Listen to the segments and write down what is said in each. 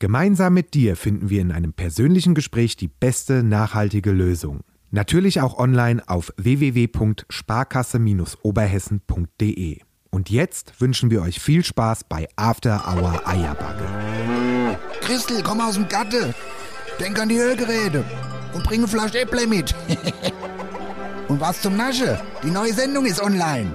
Gemeinsam mit dir finden wir in einem persönlichen Gespräch die beste nachhaltige Lösung. Natürlich auch online auf www.sparkasse-oberhessen.de. Und jetzt wünschen wir euch viel Spaß bei After Hour Eierbacke. Christel, komm aus dem Gatte. Denk an die Hörgeräte. Und bring eine Flasche Äpple mit. und was zum Nasche? Die neue Sendung ist online.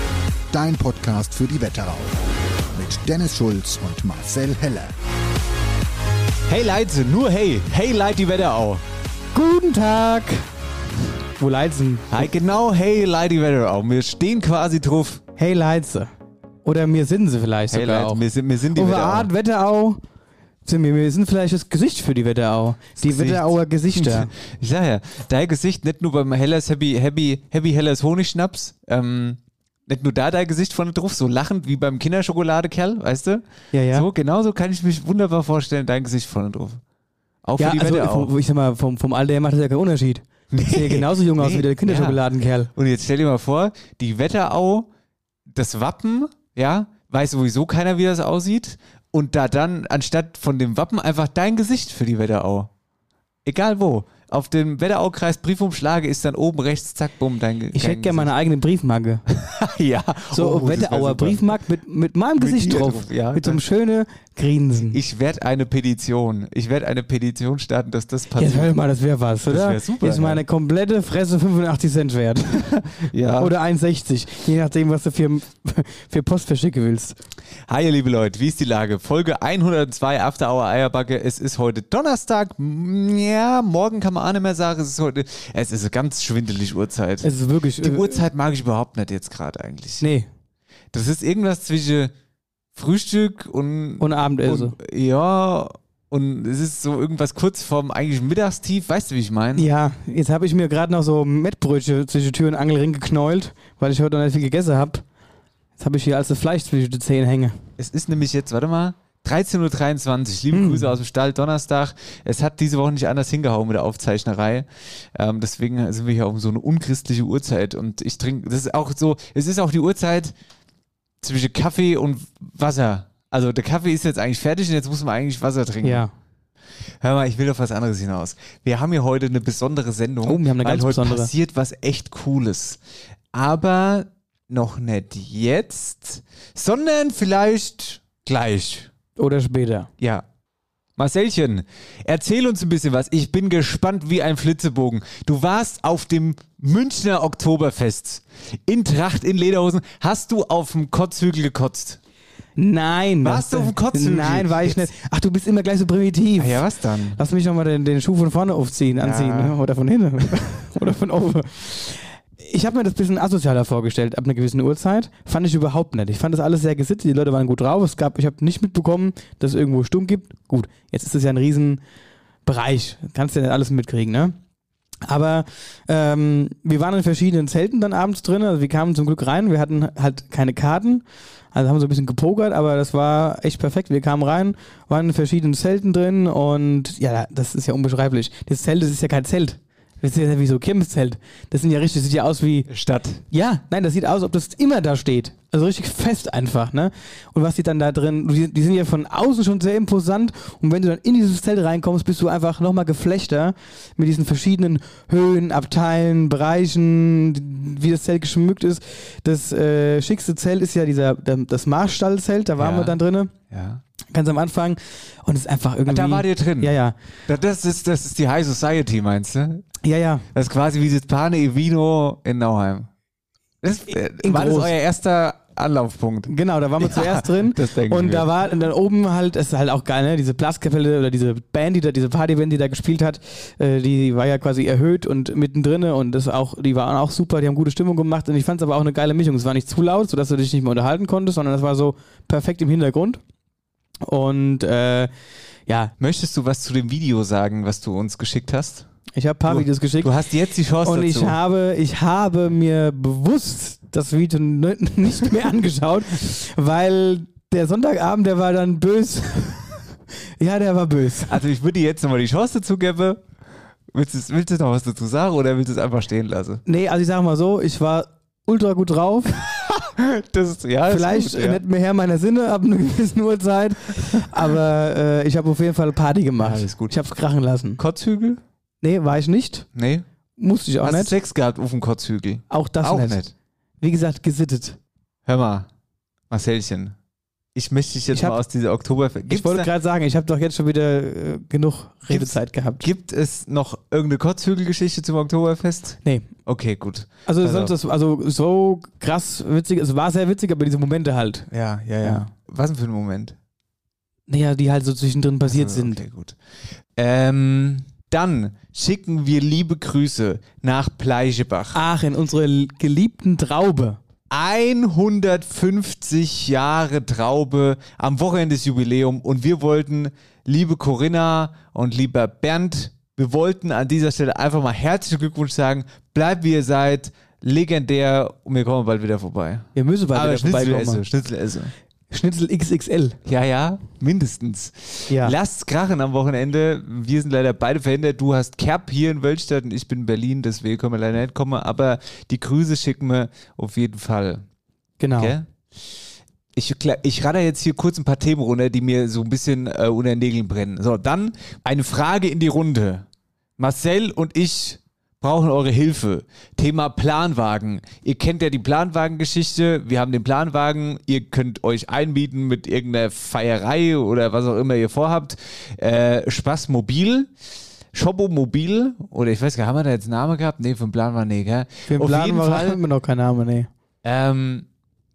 Dein Podcast für die Wetterau. Mit Dennis Schulz und Marcel Heller. Hey Leute, nur hey. Hey Leid die Wetterau. Guten Tag. Wo Leitzen? Hi, genau, hey Leid die Wetterau. Wir stehen quasi drauf. Hey Leitze. Oder mir sind sie vielleicht Hey sogar Leid, auch. wir sind, wir sind die Uwe Wetterau. Art, Wetterau. Sind wir, wir sind vielleicht das Gesicht für die Wetterau. Die Gesicht. Wetterauer Gesichter. Ich sag ja, dein Gesicht nicht nur beim Hellers Happy, Happy, Happy Hellers Honigschnaps, ähm, nicht nur da dein Gesicht vorne drauf, so lachend wie beim Kinderschokoladekerl, weißt du? Ja, ja. So, genauso kann ich mich wunderbar vorstellen, dein Gesicht vorne drauf. Auch ja, für die also Wetterau. vom, ich sag mal, vom, vom Alter her macht das ja keinen Unterschied. Nee. Sieht ja genauso jung aus Nee, wie der Kinderschokoladenkerl. Und jetzt stell dir mal vor, die Wetterau, das Wappen, ja, weiß sowieso keiner, wie das aussieht. Und da dann anstatt von dem Wappen einfach dein Gesicht für die Wetterau. Egal wo. Auf dem Wetteraukreis Briefumschlage ist dann oben rechts, zack, bumm, dein Ich hätte gerne meine eigene Briefmarke. Ja. So Oh, Wetterauer. Briefmarke mit, mit meinem Mit Gesicht drauf. drauf, ja. mit so einem schönen Grinsen. Ich werde eine Petition. Ich werde eine Petition starten, dass das Jetzt passiert. hör mal, das wäre was, oder? wär super, Ist meine komplette Fresse 85 Cent wert. ja. Oder 1,60. Je nachdem, was du für, für Post verschicken willst. Hi, ihr liebe Leute, wie ist die Lage? Folge 102 After Hour Eierbacke. Es ist heute Donnerstag. Ja, morgen kann man auch nicht mehr sagen. Es ist heute, es ist eine ganz schwindelig Uhrzeit. Es ist wirklich. die äh, Uhrzeit mag ich überhaupt nicht jetzt gerade eigentlich. Nee, Das ist irgendwas zwischen Frühstück und, und Abendessen. und ja, und es ist so irgendwas kurz vorm eigentlich Mittagstief. Weißt du, wie ich meine? Ja, jetzt habe ich mir gerade noch so Mettbrötchen zwischen Tür und Angelring geknäult, weil ich heute noch nicht viel gegessen habe. Jetzt habe ich hier also Fleisch zwischen den Zähnen hängen. Es ist nämlich jetzt, warte mal, 13.23 Uhr. Liebe Hm. Grüße aus dem Stall, Donnerstag. Es hat diese Woche nicht anders hingehauen mit der Aufzeichnerei. Ähm, deswegen sind wir hier um so eine unchristliche Uhrzeit. Und ich trinke, das ist auch so, es ist auch die Uhrzeit zwischen Kaffee und Wasser. Also der Kaffee ist jetzt eigentlich fertig und jetzt muss man eigentlich Wasser trinken. Ja. Hör mal, ich will auf was anderes hinaus. Wir haben hier heute eine besondere Sendung. Oh, wir haben eine ganz heute besondere. passiert was echt Cooles. Aber noch nicht jetzt, sondern vielleicht gleich. Oder später. Ja. Marcelchen, erzähl uns ein bisschen was. Ich bin gespannt wie ein Flitzebogen. Du warst auf dem Münchner Oktoberfest in Tracht, in Lederhosen. Hast du auf dem Kotzhügel gekotzt? Nein. Warst du auf dem Kotzhügel? Nein, war ich nicht. Ach, du bist immer gleich so primitiv. Ah ja, was dann? Lass mich nochmal den, den Schuh von vorne aufziehen, anziehen. ne? Oder von hinten. Oder von oben. Ich habe mir das ein bisschen asozialer vorgestellt, ab einer gewissen Uhrzeit. Fand ich überhaupt nicht. Ich fand das alles sehr gesittet, die Leute waren gut drauf. Es gab, ich habe nicht mitbekommen, dass es irgendwo Stumm gibt. Gut, jetzt ist es ja ein Riesenbereich. Kannst ja nicht alles mitkriegen, ne? Aber ähm, wir waren in verschiedenen Zelten dann abends drin. Also wir kamen zum Glück rein. Wir hatten halt keine Karten. Also haben so ein bisschen gepokert, aber das war echt perfekt. Wir kamen rein, waren in verschiedenen Zelten drin und ja, das ist ja unbeschreiblich. Das Zelt, das ist ja kein Zelt. Das ist ja wie so ein Kirmeszelt. Das sind ja richtig, das sieht ja aus wie, Stadt. ja, nein, das sieht aus, ob das immer da steht. Also richtig fest einfach, ne? Und was die dann da drin, die, die sind ja von außen schon sehr imposant und wenn du dann in dieses Zelt reinkommst, bist du einfach nochmal geflechter mit diesen verschiedenen Höhen, Abteilen, Bereichen, wie das Zelt geschmückt ist. Das äh, schickste Zelt ist ja dieser, das Marstallzelt, da waren Ja. wir dann drinnen. Ja. Ganz am Anfang und es ist einfach irgendwie. Da war dir drin. Ja, ja. Da- Das ist, das ist die High Society, meinst du? Ja, ja. Das ist quasi wie das Pane Evino in Nauheim. Das, äh, In war das groß. euer erster Anlaufpunkt? Genau, da waren wir Ja, zuerst drin. das und da war und dann oben halt, das ist halt auch geil, ne? Diese Blaskapelle oder diese Band, die da, diese Partyband, die da gespielt hat, äh, die war ja quasi erhöht und mittendrin und das auch, die waren auch super, die haben gute Stimmung gemacht und ich fand es aber auch eine geile Mischung. Es war nicht zu laut, sodass du dich nicht mehr unterhalten konntest, sondern es war so perfekt im Hintergrund. Und äh, ja, Möchtest du was zu dem Video sagen, was du uns geschickt hast? ich habe ein paar Du- Videos geschickt. Du hast jetzt die Chance Und dazu. ich habe, ich habe mir bewusst das Video nicht mehr angeschaut, weil der Sonntagabend, der war dann bös. ja, der war bös. also ich würde dir jetzt nochmal die Chance dazu geben. Willst du, willst du noch was dazu sagen oder willst du es einfach stehen lassen? Nee, also ich sage mal so, ich war ultra gut drauf. Das ja, Vielleicht ist gut, ja. nicht mehr Herr meiner Sinne ab einer gewissen Uhrzeit, aber äh, ich habe auf jeden Fall Party gemacht. Alles gut. Ich habe es krachen lassen. Kotzhügel? Nee, war ich nicht. Nee. Musste ich auch Hast nicht. Sex gehabt auf dem Kotzhügel? Auch das Auch nicht. nicht. Wie gesagt, gesittet. Hör mal, Marcelchen. Ich möchte dich jetzt Ich hab- mal aus dieser Oktober... ich wollte gerade sagen, ich habe doch jetzt schon wieder äh, genug Redezeit gehabt. Gibt es noch irgendeine Kotzhügelgeschichte zum Oktoberfest? Nee. Okay, gut. Also, Also- sonst das, also so krass witzig, es war sehr witzig, aber diese Momente halt. Ja, ja, Ja. Was denn für ein Moment? Naja, die halt so zwischendrin passiert Also, sind. Okay, gut. Ähm, dann schicken wir liebe Grüße nach Pleischebach. Ach, in unsere geliebten Traube. 150 Jahre Traube am Wochenende des Jubiläum und wir wollten, liebe Corinna und lieber Bernd, wir wollten an dieser Stelle einfach mal herzlichen Glückwunsch sagen. Bleibt wie ihr seid, legendär und wir kommen bald wieder vorbei. Wir müssen bald Aber wieder Schnitzel esse, vorbeikommen. Schnitzel esse. Schnitzel XXL. Ja, ja, mindestens. Ja. Lasst's krachen am Wochenende. Wir sind leider beide verhindert. Du hast Kerb hier in Wölstadt und ich bin in Berlin, deswegen können wir leider nicht kommen. Aber die Grüße schicken wir auf jeden Fall. Genau. Gell? Ich, ich radder jetzt hier kurz ein paar Themen runter, die mir so ein bisschen äh, unter den Nägeln brennen. So, dann eine Frage in die Runde. Marcel und ich brauchen eure Hilfe. Thema Planwagen. Ihr kennt ja die Planwagengeschichte. Wir haben den Planwagen. Ihr könnt euch einbieten mit irgendeiner Feierei oder was auch immer ihr vorhabt. Äh, Spaß mobil. Shoppo Mobil, oder ich weiß gar nicht, haben wir da jetzt einen Namen gehabt? Nee, für den Planwagen, nee, gell? Für den Plan war Fall haben wir noch keinen Namen, nee. ähm,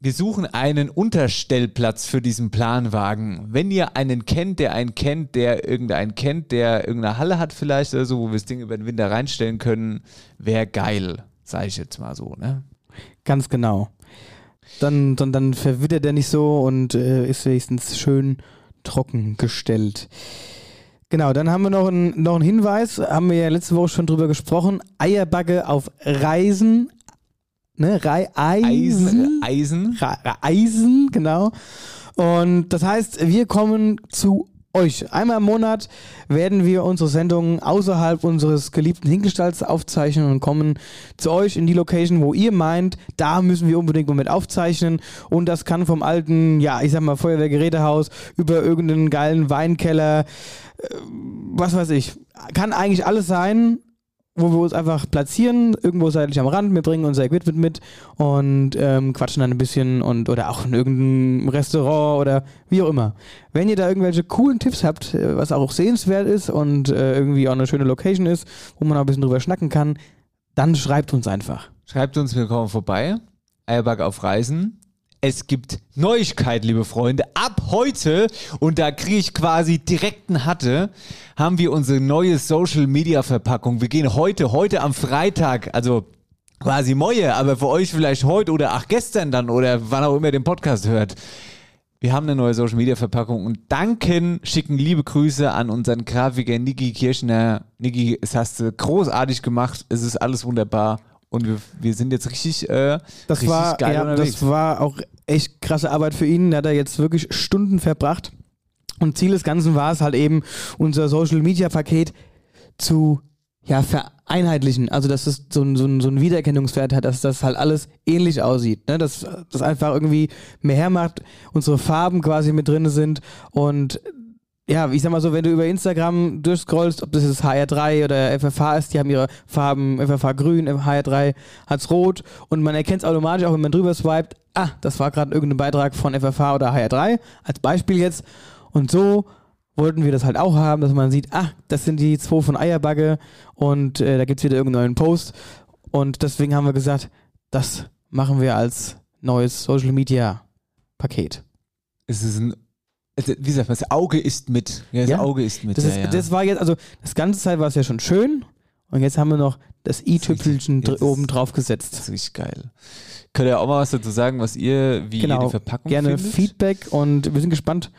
wir suchen einen Unterstellplatz für diesen Planwagen. Wenn ihr einen kennt, der einen kennt, der irgendeinen kennt, der irgendeine Halle hat vielleicht oder so, wo wir das Ding über den Winter reinstellen können, wäre geil, sage ich jetzt mal so, ne? Ganz genau. Dann, dann, dann verwittert er nicht so und äh, ist wenigstens schön trocken gestellt. Genau, dann haben wir noch einen, noch einen Hinweis, haben wir ja letzte Woche schon drüber gesprochen. Eierbacke auf Reisen. Ne, Rei Eisen. Eisen, Eisen. Genau. Und das heißt, wir kommen zu euch. Einmal im Monat werden wir unsere Sendungen außerhalb unseres geliebten Hingestalts aufzeichnen und kommen zu euch in die Location, wo ihr meint, da müssen wir unbedingt mit aufzeichnen. Und das kann vom alten, ja, ich sag mal, Feuerwehrgerätehaus über irgendeinen geilen Weinkeller, äh, was weiß ich. Kann eigentlich alles sein wo wir uns einfach platzieren, irgendwo seitlich am Rand, wir bringen unser Equipment mit und ähm, quatschen dann ein bisschen und oder auch in irgendeinem Restaurant oder wie auch immer. Wenn ihr da irgendwelche coolen Tipps habt, äh, was auch sehenswert ist und äh, irgendwie auch eine schöne Location ist, wo man auch ein bisschen drüber schnacken kann, dann schreibt uns einfach. Schreibt uns, wir kommen vorbei. Eierback auf Reisen. Es gibt Neuigkeit, liebe Freunde. Ab heute, und da kriege ich quasi direkt einen Hatte, haben wir unsere neue Social Media Verpackung. Wir gehen heute, heute am Freitag, also quasi Moje, aber für euch vielleicht heute oder ach gestern dann oder wann auch immer ihr den Podcast hört. Wir haben eine neue Social Media Verpackung und danken, schicken liebe Grüße an unseren Grafiker Niki Kirschner. Niki, es hast du großartig gemacht. Es ist alles wunderbar und wir, wir sind jetzt richtig, äh, Das richtig war, geil ja, unterwegs. das war auch echt krasse Arbeit für ihn. Da hat er jetzt wirklich Stunden verbracht. Und Ziel des Ganzen war es halt eben, unser Social Media Paket zu ja, vereinheitlichen. Also, dass es so, ein- so, ein- so einen Wiedererkennungswert hat, dass das halt alles ähnlich aussieht. Ne? Dass das einfach irgendwie mehr hermacht, unsere Farben quasi mit drin sind und ja, ich sag mal so, wenn du über Instagram durchscrollst, ob das jetzt HR3 oder FFH ist, die haben ihre Farben, FFH grün, HR3 hat's rot und man erkennt es automatisch, auch wenn man drüber swiped, ah, das war gerade irgendein Beitrag von FFH oder HR3, als Beispiel jetzt. Und so wollten wir das halt auch haben, dass man sieht, ah, das sind die zwei von Eierbagge und äh, da gibt es wieder irgendeinen neuen Post. Und deswegen haben wir gesagt, das machen wir als neues Social Media Paket. Es ist ein, wie sagt man, das Auge ist mit. Ja, das Ja, Auge ist mit. Das, ist, ja. das war jetzt, also das ganze Zeit war es ja schon schön und jetzt haben wir noch das i-Tüpfelchen dr- oben drauf gesetzt. das ist richtig geil. Könnt ihr auch mal was dazu sagen, was ihr, wie ihr Genau, die Verpackung Gerne? Feedback und wir sind gespannt,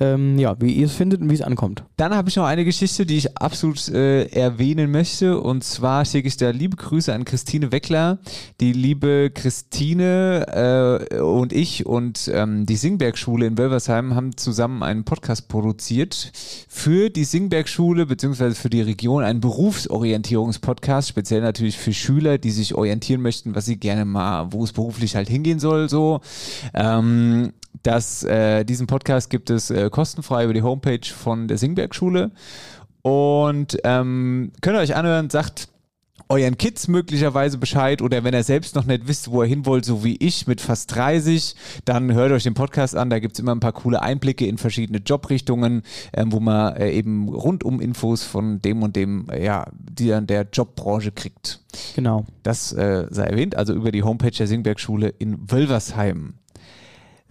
ähm, ja, wie ihr es findet und wie es ankommt. Dann habe ich noch eine Geschichte, die ich absolut äh, erwähnen möchte. Und zwar schicke ich da liebe Grüße an Christine Weckler. Die liebe Christine äh, und ich und ähm, die Singberg-Schule in Wölversheim haben zusammen einen Podcast produziert für die Singberg-Schule beziehungsweise für die Region, einen Berufsorientierungspodcast, speziell natürlich für Schüler, die sich orientieren möchten, was sie gerne mal, wo es beruflich halt hingehen soll, so. Ähm, das, äh, diesen Podcast gibt es äh, kostenfrei über die Homepage von der Singberg-Schule. Und ähm, könnt ihr euch anhören, sagt euren Kids möglicherweise Bescheid oder wenn ihr selbst noch nicht wisst, wo ihr hin wollt, so wie ich mit fast 30, dann hört euch den Podcast an. Da gibt es immer ein paar coole Einblicke in verschiedene Jobrichtungen, ähm, wo man äh, eben rundum Infos von dem und dem, äh, ja, die dann der Jobbranche kriegt. Genau. Das äh, sei erwähnt, also über die Homepage der Singberg-Schule in Wölversheim.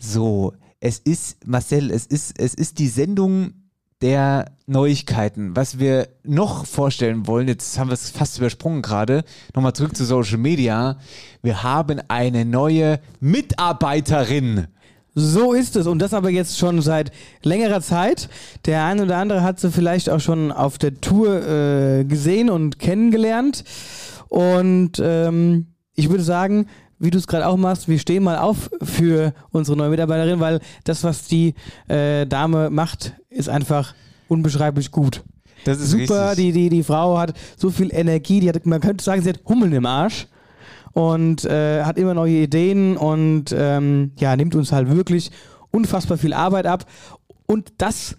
So, es ist, Marcel, es ist, es ist die Sendung der Neuigkeiten. Was wir noch vorstellen wollen, jetzt haben wir es fast übersprungen gerade, nochmal zurück zu Social Media. Wir haben eine neue Mitarbeiterin. So ist es und das aber jetzt schon seit längerer Zeit. Der eine oder andere hat sie vielleicht auch schon auf der Tour äh, gesehen und kennengelernt. Und ähm, ich würde sagen, wie du es gerade auch machst, wir stehen mal auf für unsere neue Mitarbeiterin, weil das, was die äh, Dame macht, ist einfach unbeschreiblich gut. Das ist Super, richtig. die, die, die Frau hat so viel Energie, die hat, man könnte sagen, sie hat Hummeln im Arsch und äh, hat immer neue Ideen und ähm, ja, nimmt uns halt wirklich unfassbar viel Arbeit ab. Und das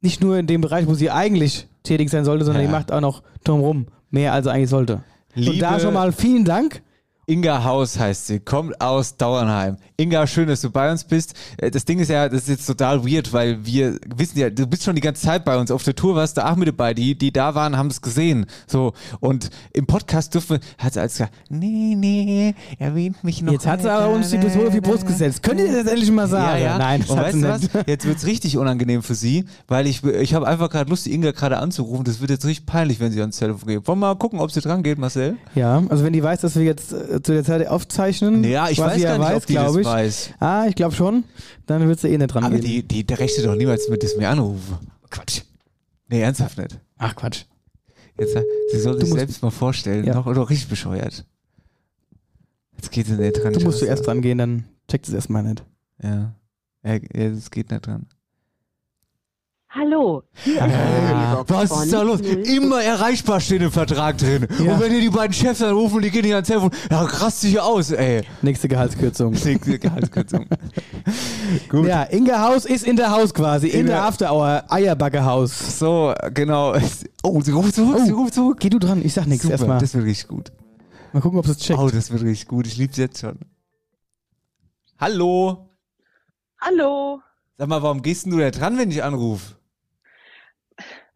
nicht nur in dem Bereich, wo sie eigentlich tätig sein sollte, sondern Ja. die macht auch noch drumherum mehr, als sie eigentlich sollte. und Liebe- da schon mal vielen Dank. Inga Haus heißt sie, kommt aus Dauernheim. Inga, schön, dass du bei uns bist. Äh, Das Ding ist ja, das ist jetzt total weird, weil wir wissen ja, du bist schon die ganze Zeit bei uns. Auf der Tour warst du auch mit dabei. Die, die da waren, haben es gesehen. So. Und im Podcast dürfen wir, hat sie alles gesagt, nee, nee, erwähnt mich noch. Jetzt hat sie aber uns die Pistole auf die Brust gesetzt. Könnt ihr das endlich mal sagen? Ja, ja. Nein, und weißt du was? Jetzt wird's richtig unangenehm für sie, weil ich, ich habe einfach gerade Lust, die Inga gerade anzurufen. Das wird jetzt richtig peinlich, wenn sie ans Telefon geht. Wollen wir mal gucken, ob sie dran geht, Marcel? Ja, also wenn die weiß, dass wir jetzt äh, zu der Zeit aufzeichnen, Ja, ich weiß gar nicht, weiß, ob die das ich. weiß. Ah, ich glaube schon. Dann wird sie eh nicht dran Aber gehen. die, die, der rechnet doch niemals mit, dass wir anrufen. Quatsch. Nee, ernsthaft nicht. Ach Quatsch. Jetzt, äh, sie soll Du sich selbst mal vorstellen. Ja. Doch, doch richtig bescheuert. Jetzt geht sie nicht dran. Du musst zuerst das. dran gehen, dann checkt es erstmal nicht. Ja. Ja, ja, das geht nicht dran. Hallo. Ah, was ist da los? Immer erreichbar steht im Vertrag drin. Ja. Und wenn ihr die beiden Chefs anrufen und die gehen nicht ans Telefon, ja, rast dich aus, ey. Nächste Gehaltskürzung. Nächste Gehaltskürzung. Gut. Ja, Inga Haus ist in der Haus quasi, in Inga- der After Hour Eierbacke Haus. So, genau. Oh, sie ruft zurück, sie ruft zurück. Geh du dran, ich sag nichts erstmal. das wird richtig gut. Mal gucken, ob es checkt. Oh, das wird richtig gut. Ich lieb's jetzt schon. Hallo. Hallo. Sag mal, warum gehst denn du da dran, wenn ich anrufe?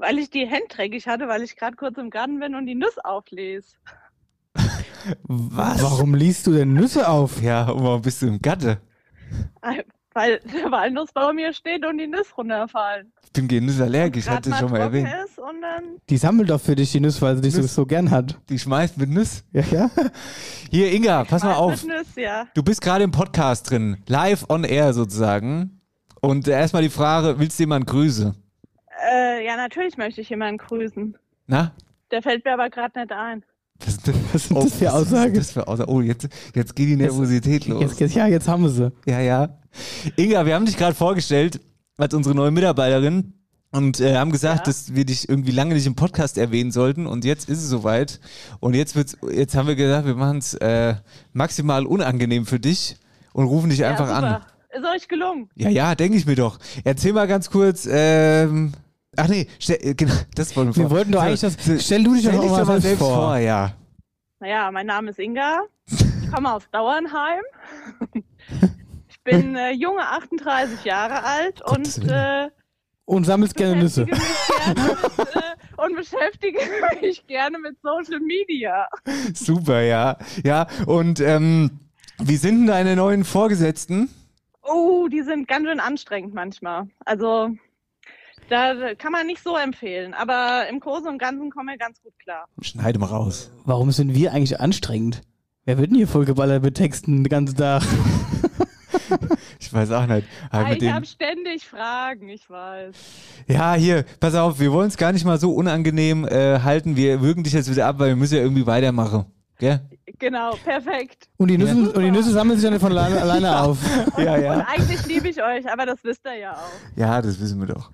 Weil ich die Hände dreckig hatte, weil ich gerade kurz im Garten bin und die Nuss auflese. Was? Warum liest du denn Nüsse auf? Ja, und warum bist du im Gatte? Äh, Weil der Walnussbaum hier steht und die Nüsse runterfallen. Ich bin gegen Nüsse allergisch, hatte ich schon mal erwähnt. Ist und dann Die sammelt doch für dich die Nüsse, weil sie dich so, Nüsse. so gern hat. Die schmeißt mit Nüsse. Ja, ja? Hier, Inga, pass mal auf. Mit Nüsse, ja. Du bist gerade im Podcast drin, live on air sozusagen. Und erstmal die Frage, willst du jemanden grüßen? Äh, ja, natürlich möchte ich jemanden grüßen. Na? Der fällt mir aber gerade nicht ein. Was, ist denn- Was sind das für was ist Aussagen? Das für Aussage? Oh, jetzt, jetzt geht die Nervosität los. Jetzt, jetzt, ja, jetzt haben wir sie. Ja, ja. Inga, wir haben dich gerade vorgestellt als unsere neue Mitarbeiterin und äh, haben gesagt, Ja. dass wir dich irgendwie lange nicht im Podcast erwähnen sollten und jetzt ist es soweit. Und jetzt wird's, jetzt haben wir gesagt, wir machen es äh, maximal unangenehm für dich und rufen dich einfach ja, an. super. Ist euch gelungen. Ja, ja, denke ich mir doch. Erzähl mal ganz kurz, ähm, ach nee, stell, äh, genau, das wollten wir Wir vor- wollten doch eigentlich das. Stell du dich doch stell auch mal selbst vor. ja. Naja, mein Name ist Inga. Ich komme aus Dauernheim. Ich bin äh, junge 38 Jahre alt und äh, Und sammelst gerne Nüsse. beschäftige mich gerne mit, äh, und beschäftige mich gerne mit Social Media. Super, ja. Ja, und ähm, wie sind denn deine neuen Vorgesetzten? Oh, die sind ganz schön anstrengend manchmal. Also da kann man nicht so empfehlen, aber im Großen und Ganzen kommen wir ganz gut klar. Schneide mal raus. Warum sind wir eigentlich anstrengend? Wer wird denn hier vollgeballert mit Texten den ganzen Tag? Ich weiß auch nicht. Aber Ah, mit ich dem- habe ständig Fragen, ich weiß. Ja, hier, pass auf, wir wollen es gar nicht mal so unangenehm äh, halten. Wir würgen dich jetzt wieder ab, weil wir müssen ja irgendwie weitermachen. Gell? Genau, perfekt. Und die Nüsse, und die Nüsse sammeln sich ja nicht von alleine, alleine auf. Ja, Und ja. eigentlich liebe ich euch, aber das wisst ihr ja auch. Ja, das wissen wir doch.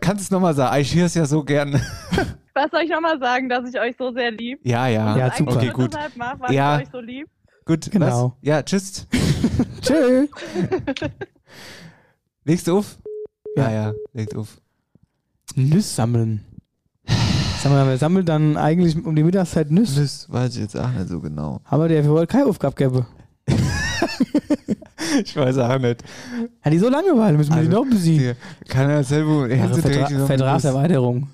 Kannst du es nochmal sagen? Ich höre es ja so gern. Was soll ich nochmal sagen, dass ich euch so sehr lieb? Ja, ja. Ja, super. Okay, gut. mache, weil Ja. ich euch so lieb. Gut, Genau. Was? Ja, tschüss. Tschö. Legst du auf? Ja. Ja, ja, legst auf. Nüsse sammeln. Sag mal, wer sammelt dann eigentlich um die Mittagszeit Nüsse? Das weiß ich jetzt auch nicht so genau. Aber der wollte keine Aufgabe geben. Ich weiß auch nicht. Ja, die so Langeweile müssen wir die Also, noch besiegen. Hier, kann er selber Ja, Vertra Vertragserweiterung.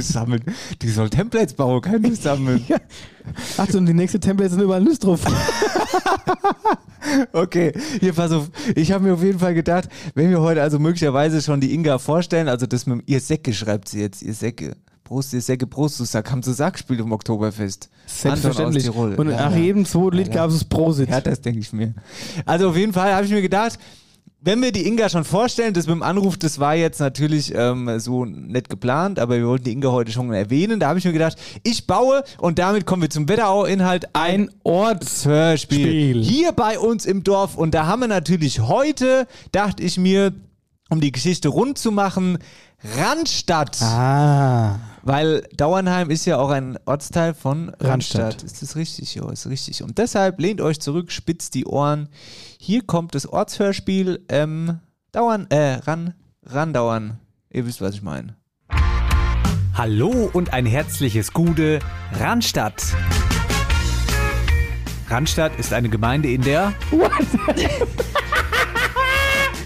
Sammeln. Die soll Templates bauen, kein Nüsse sammeln. Achtung, die nächste Template sind überall Nüsse drauf. Okay, hier pass auf. Ich habe mir auf jeden Fall gedacht, wenn wir heute also möglicherweise schon die Inga vorstellen, also das mit dem ihr Säcke schreibt sie jetzt, ihr Säcke. Prost, Prost, du Sack, haben sie Sack gespielt im Oktoberfest. Selbstverständlich. Und nach jedem zweiten Lied Ja, gab es Prosit. Ja, das denke ich mir. Also auf jeden Fall habe ich mir gedacht, wenn wir die Inga schon vorstellen, das mit dem Anruf, das war jetzt natürlich ähm, so nicht geplant, aber wir wollten die Inga heute schon erwähnen. Da habe ich mir gedacht, ich baue und damit kommen wir zum Wetterau-Inhalt ein Ein Ort. Hörspiel. Spiel. Hier bei uns im Dorf. Und da haben wir natürlich heute, dachte ich mir, um die Geschichte rund zu machen, Randstadt. Ah. Weil Dauernheim ist ja auch ein Ortsteil von Randstadt. Randstadt. Ist das richtig? Ja, ist richtig. Und deshalb lehnt euch zurück, spitzt die Ohren. Hier kommt das Ortshörspiel. Ähm, Dauern, äh, ran, randauern. Ihr wisst, was ich meine. Hallo und ein herzliches Gude, Randstadt. Randstadt ist eine Gemeinde in der.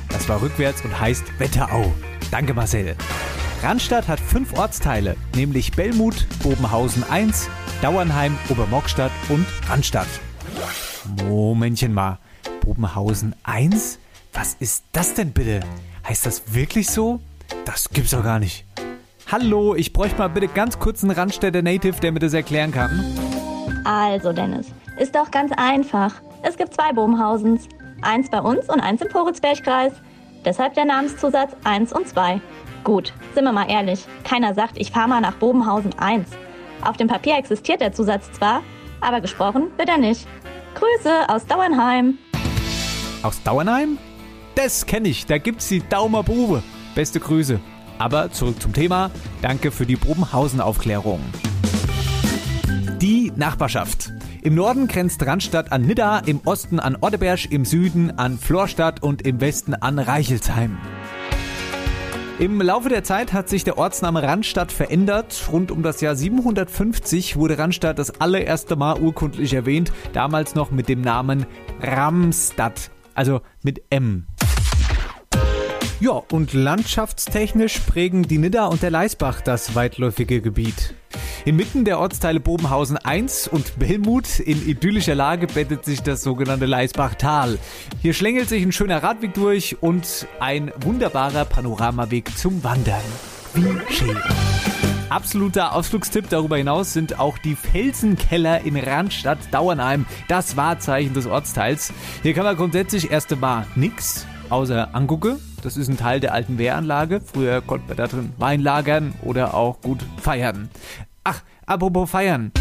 Das war rückwärts und heißt Wetterau. Danke, Marcel. Randstadt hat fünf Ortsteile, nämlich Bellmut, Bobenhausen 1, Dauernheim, Obermockstadt und Randstadt. Momentchen mal. Bobenhausen 1? Was ist das denn bitte? Heißt das wirklich so? Das gibt's doch gar nicht. Hallo, ich bräuchte mal bitte ganz kurz einen Randstädter Native, der mir das erklären kann. Also, Dennis, ist doch ganz einfach. Es gibt zwei Bobenhausens. Eins bei uns und eins im Poritzbergkreis. Deshalb der Namenszusatz 1 und 2. Gut, sind wir mal ehrlich. Keiner sagt, ich fahre mal nach Bobenhausen 1. Auf dem Papier existiert der Zusatz zwar, aber gesprochen wird er nicht. Grüße aus Dauernheim. Aus Dauernheim? Das kenne ich, da gibt's die Daumer Bube. Beste Grüße. Aber zurück zum Thema. Danke für die Bobenhausen-Aufklärung. Die Nachbarschaft. Im Norden grenzt Randstadt an Nidda, im Osten an Oddeberg, im Süden an Florstadt und im Westen an Reichelsheim. Im Laufe der Zeit hat sich der Ortsname Randstadt verändert. Rund um das Jahr 750 wurde Randstadt das allererste Mal urkundlich erwähnt, damals noch mit dem Namen Ramstadt, also mit M. Ja, und landschaftstechnisch prägen die Nidda und der Leisbach das weitläufige Gebiet. Inmitten der Ortsteile Bobenhausen 1 und Bellmut in idyllischer Lage bettet sich das sogenannte Leisbachtal. Hier schlängelt sich ein schöner Radweg durch und ein wunderbarer Panoramaweg zum Wandern. Wie schön. Absoluter Ausflugstipp darüber hinaus sind auch die Felsenkeller in Randstadt Dauernheim, das Wahrzeichen des Ortsteils. Hier kann man grundsätzlich erst einmal nix außer angucke. Das ist ein Teil der alten Wehranlage. Früher konnte man da drin Wein lagern oder auch gut feiern. Ach, apropos feiern.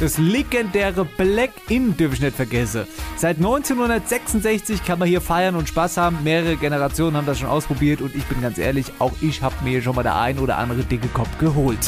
Das legendäre Black Inn dürfe ich nicht vergessen. Seit 1966 kann man hier feiern und Spaß haben. Mehrere Generationen haben das schon ausprobiert und ich bin ganz ehrlich, auch ich habe mir schon mal der ein oder andere dicke Kopf geholt.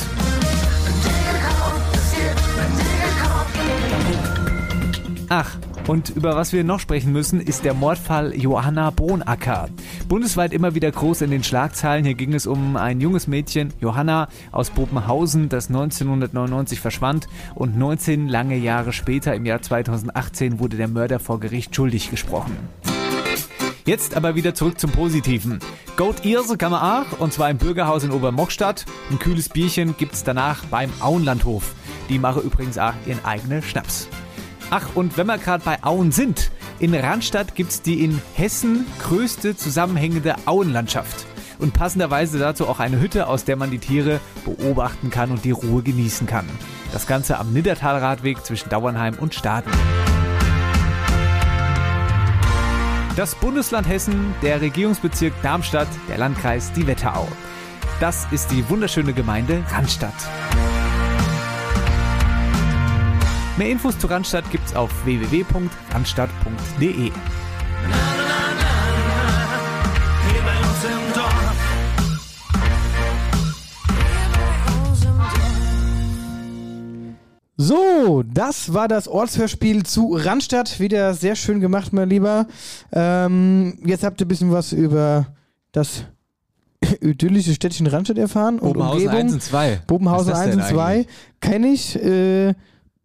Ach, und über was wir noch sprechen müssen, ist der Mordfall Johanna Bohnacker. Bundesweit immer wieder groß in den Schlagzeilen. Hier ging es um ein junges Mädchen, Johanna aus Bobenhausen, das 1999 verschwand und 19 lange Jahre später, im Jahr 2018, wurde der Mörder vor Gericht schuldig gesprochen. Jetzt aber wieder zurück zum Positiven. Goat Ears kann man auch, und zwar im Bürgerhaus in Obermockstadt. Ein kühles Bierchen gibt's danach beim Auenlandhof. Die machen übrigens auch ihren eigenen Schnaps. Ach, und wenn wir gerade bei Auen sind, in Randstadt gibt's die in Hessen größte zusammenhängende Auenlandschaft. Und passenderweise dazu auch eine Hütte, aus der man die Tiere beobachten kann und die Ruhe genießen kann. Das Ganze am Niddertalradweg zwischen Dauernheim und Staden. Das Bundesland Hessen, der Regierungsbezirk Darmstadt, der Landkreis die Wetterau. Das ist die wunderschöne Gemeinde Randstadt. Mehr Infos zu Randstadt gibt's auf www.randstadt.de. So, das war das Ortshörspiel zu Randstadt. Wieder sehr schön gemacht, mein Lieber. Ähm, jetzt habt ihr ein bisschen was über das idyllische Städtchen Randstadt erfahren und Bobenhausen Umgebung. 1 und 2. Bobenhausen Was ist 1 das und denn 2 kenne ich. Äh,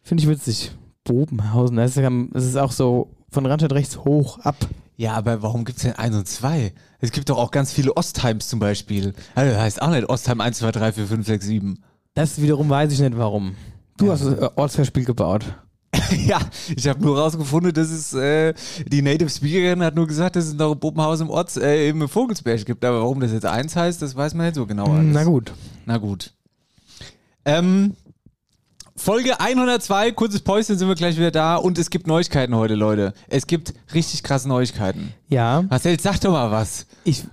Finde ich witzig. Bobenhausen, das ist, auch so von Randstadt rechts hoch ab. Ja, aber warum gibt's denn 1 und 2? Es gibt doch auch ganz viele Ostheims zum Beispiel. Also, das heißt auch nicht Ostheim 1, 2, 3, 4, 5, 6, 7. Das wiederum weiß ich nicht warum. Du hast das äh, Ortshörspiel gebaut. ja, ich habe nur rausgefunden, dass es äh, die Native Speakerin hat nur gesagt, dass es noch Bobenhaus im Orts, äh, im Vogelsberg gibt. Aber warum das jetzt 1 heißt, das weiß man nicht so genau. Alles. Na gut. Na gut. Ähm, Folge 102, kurzes Päuschen, sind wir gleich wieder da und es gibt Neuigkeiten heute, Leute. Es gibt richtig krasse Neuigkeiten. Ja. Marcel, sag doch mal was. Ich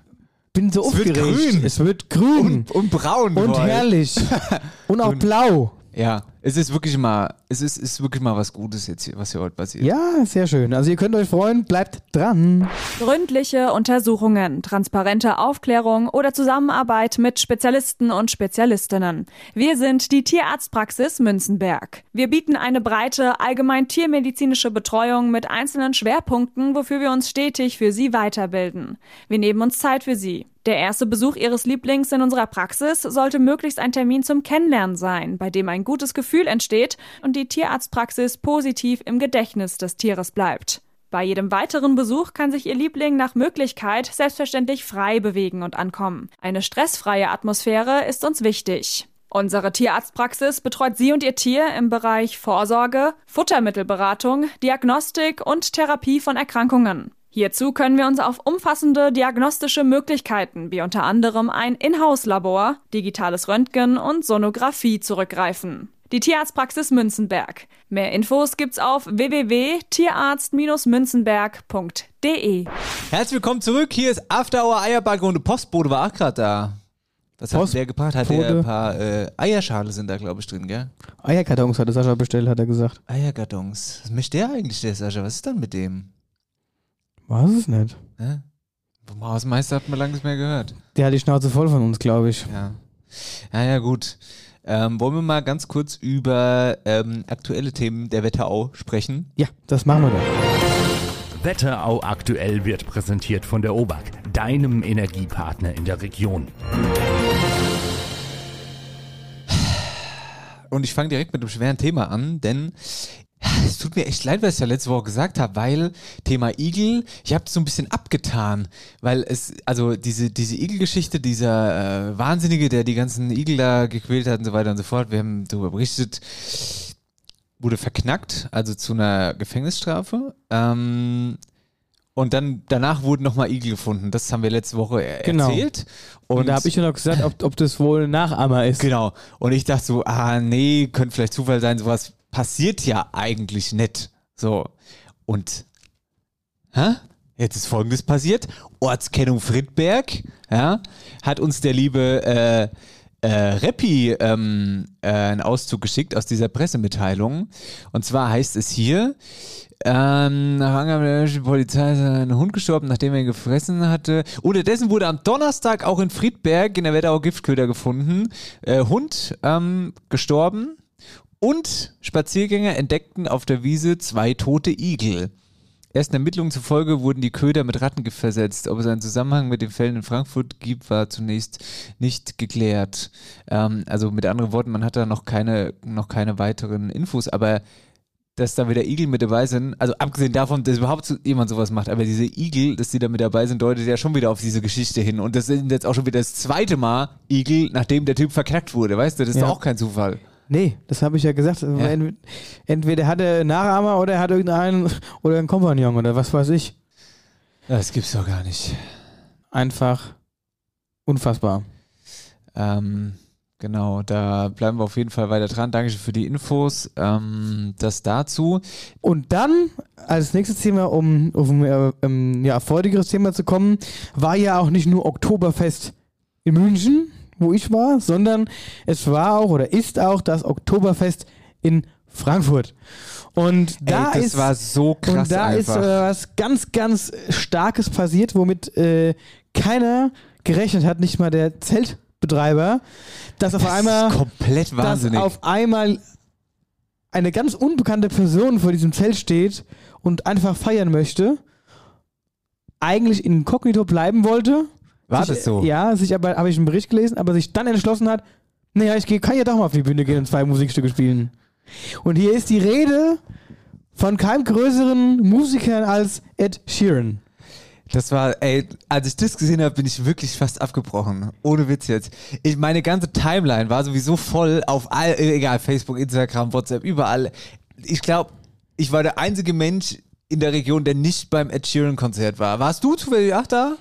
bin so Es wird aufgeregt. grün. Es wird grün. Und, und braun. Und allem. herrlich. Und auch Und- blau. Ja, es ist wirklich mal, es ist, ist wirklich mal was Gutes jetzt, hier, was hier heute passiert. Ja, sehr schön. Also ihr könnt euch freuen, bleibt dran. Gründliche Untersuchungen, transparente Aufklärung oder Zusammenarbeit mit Spezialisten und Spezialistinnen. Wir sind die Tierarztpraxis Münzenberg. Wir bieten eine breite, allgemein tiermedizinische Betreuung mit einzelnen Schwerpunkten, wofür wir uns stetig für Sie weiterbilden. Wir nehmen uns Zeit für Sie. Der erste Besuch Ihres Lieblings in unserer Praxis sollte möglichst ein Termin zum Kennenlernen sein, bei dem ein gutes Gefühl entsteht und die Tierarztpraxis positiv im Gedächtnis des Tieres bleibt. Bei jedem weiteren Besuch kann sich Ihr Liebling nach Möglichkeit selbstverständlich frei bewegen und ankommen. Eine stressfreie Atmosphäre ist uns wichtig. Unsere Tierarztpraxis betreut Sie und Ihr Tier im Bereich Vorsorge, Futtermittelberatung, Diagnostik und Therapie von Erkrankungen. Hierzu können wir uns auf umfassende diagnostische Möglichkeiten wie unter anderem ein Inhouse-Labor, digitales Röntgen und Sonographie zurückgreifen. Die Tierarztpraxis Münzenberg. Mehr Infos gibt's auf www.tierarzt-münzenberg.de. Herzlich willkommen zurück, hier ist After Hour Eierbacke und der Postbote war auch gerade da. Was hat Post- der gebracht? Hat der Bote. ein paar äh, Eierschale sind da, glaube ich, drin, gell? Eierkartons hatte Sascha bestellt, hat er gesagt. Eierkartons. Was möchte der eigentlich, der Sascha? Was ist dann mit dem? Weiß es nicht. Hä? Vom Hausmeister hat man lange nicht mehr gehört. Der hat die Schnauze voll von uns, glaube ich. Ja. Ja, ja, gut. Ähm, wollen wir mal ganz kurz über ähm, aktuelle Themen der Wetterau sprechen? Ja, das machen wir doch. Wetterau aktuell wird präsentiert von der OBAK, deinem Energiepartner in der Region. Und ich fange direkt mit einem schweren Thema an, denn es tut mir echt leid, was ich ja letzte Woche gesagt habe, weil Thema Igel, ich habe es so ein bisschen abgetan, weil es, also diese, diese Igel-Geschichte, dieser äh, Wahnsinnige, der die ganzen Igel da gequält hat und so weiter und so fort, wir haben darüber berichtet, wurde verknackt, also zu einer Gefängnisstrafe. Ähm, und dann danach wurden nochmal Igel gefunden. Das haben wir letzte Woche er Genau. erzählt. Und, da habe ich ja noch gesagt, ob, ob das wohl ein Nachahmer ist. Genau. Und ich dachte so, ah nee, könnte vielleicht Zufall sein, sowas passiert ja eigentlich nicht. So. Und hä? Jetzt ist folgendes passiert. Ortskennung Friedberg, ja, hat uns der liebe äh, äh, Reppi ähm, äh, einen Auszug geschickt aus dieser Pressemitteilung. Und zwar heißt es hier, ähm, nach Angaben der deutschen Polizei ist ein Hund gestorben, nachdem er ihn gefressen hatte. Unterdessen wurde am Donnerstag auch in Friedberg in der Wetterau Giftköder gefunden. Äh, Hund ähm, gestorben und Spaziergänger entdeckten auf der Wiese zwei tote Igel. Ersten Ermittlungen zufolge wurden die Köder mit Rattengift versetzt. Ob es einen Zusammenhang mit den Fällen in Frankfurt gibt, war zunächst nicht geklärt. Ähm, also mit anderen Worten, man hat da noch keine, noch keine weiteren Infos, aber dass da wieder Igel mit dabei sind. Also abgesehen davon, dass überhaupt jemand sowas macht, aber diese Igel, dass die da mit dabei sind, deutet ja schon wieder auf diese Geschichte hin. Und das sind jetzt auch schon wieder das zweite Mal Igel, nachdem der Typ verknackt wurde, weißt du? Das ist Ja. doch auch kein Zufall. Nee, das habe ich ja gesagt. Ent- Entweder hat er Nachahmer oder er hat irgendeinen oder einen Kompagnon oder was weiß ich. Das gibt's doch gar nicht. Einfach unfassbar. Ähm, genau, da bleiben wir auf jeden Fall weiter dran. Dankeschön für die Infos. Ähm, das dazu. Und dann als nächstes Thema, um auf ein äh, ähm, ja, freudigeres Thema zu kommen, war ja auch nicht nur Oktoberfest in München, wo ich war, sondern es war auch oder ist auch das Oktoberfest in Frankfurt. Und da Ey, das ist war so krass und da einfach. ist äh, was ganz ganz starkes passiert, womit äh, keiner gerechnet hat, nicht mal der Zeltbetreiber, dass auf Das ist einmal komplett dass wahnsinnig. auf einmal eine ganz unbekannte Person vor diesem Zelt steht und einfach feiern möchte, eigentlich inkognito bleiben wollte. War sich, das so? Ja, sich aber, habe ich einen Bericht gelesen, aber sich dann entschlossen hat, naja, ich kann ja doch mal auf die Bühne gehen und zwei Musikstücke spielen. Und hier ist die Rede von keinem größeren Musiker als Ed Sheeran. Das war, ey, als ich das gesehen habe, bin ich wirklich fast abgebrochen. Ohne Witz jetzt. Ich, meine ganze Timeline war sowieso voll auf all, egal, Facebook, Instagram, WhatsApp, überall. Ich glaube, ich war der einzige Mensch in der Region, der nicht beim Ed Sheeran Konzert war. Warst du zufällig auch da?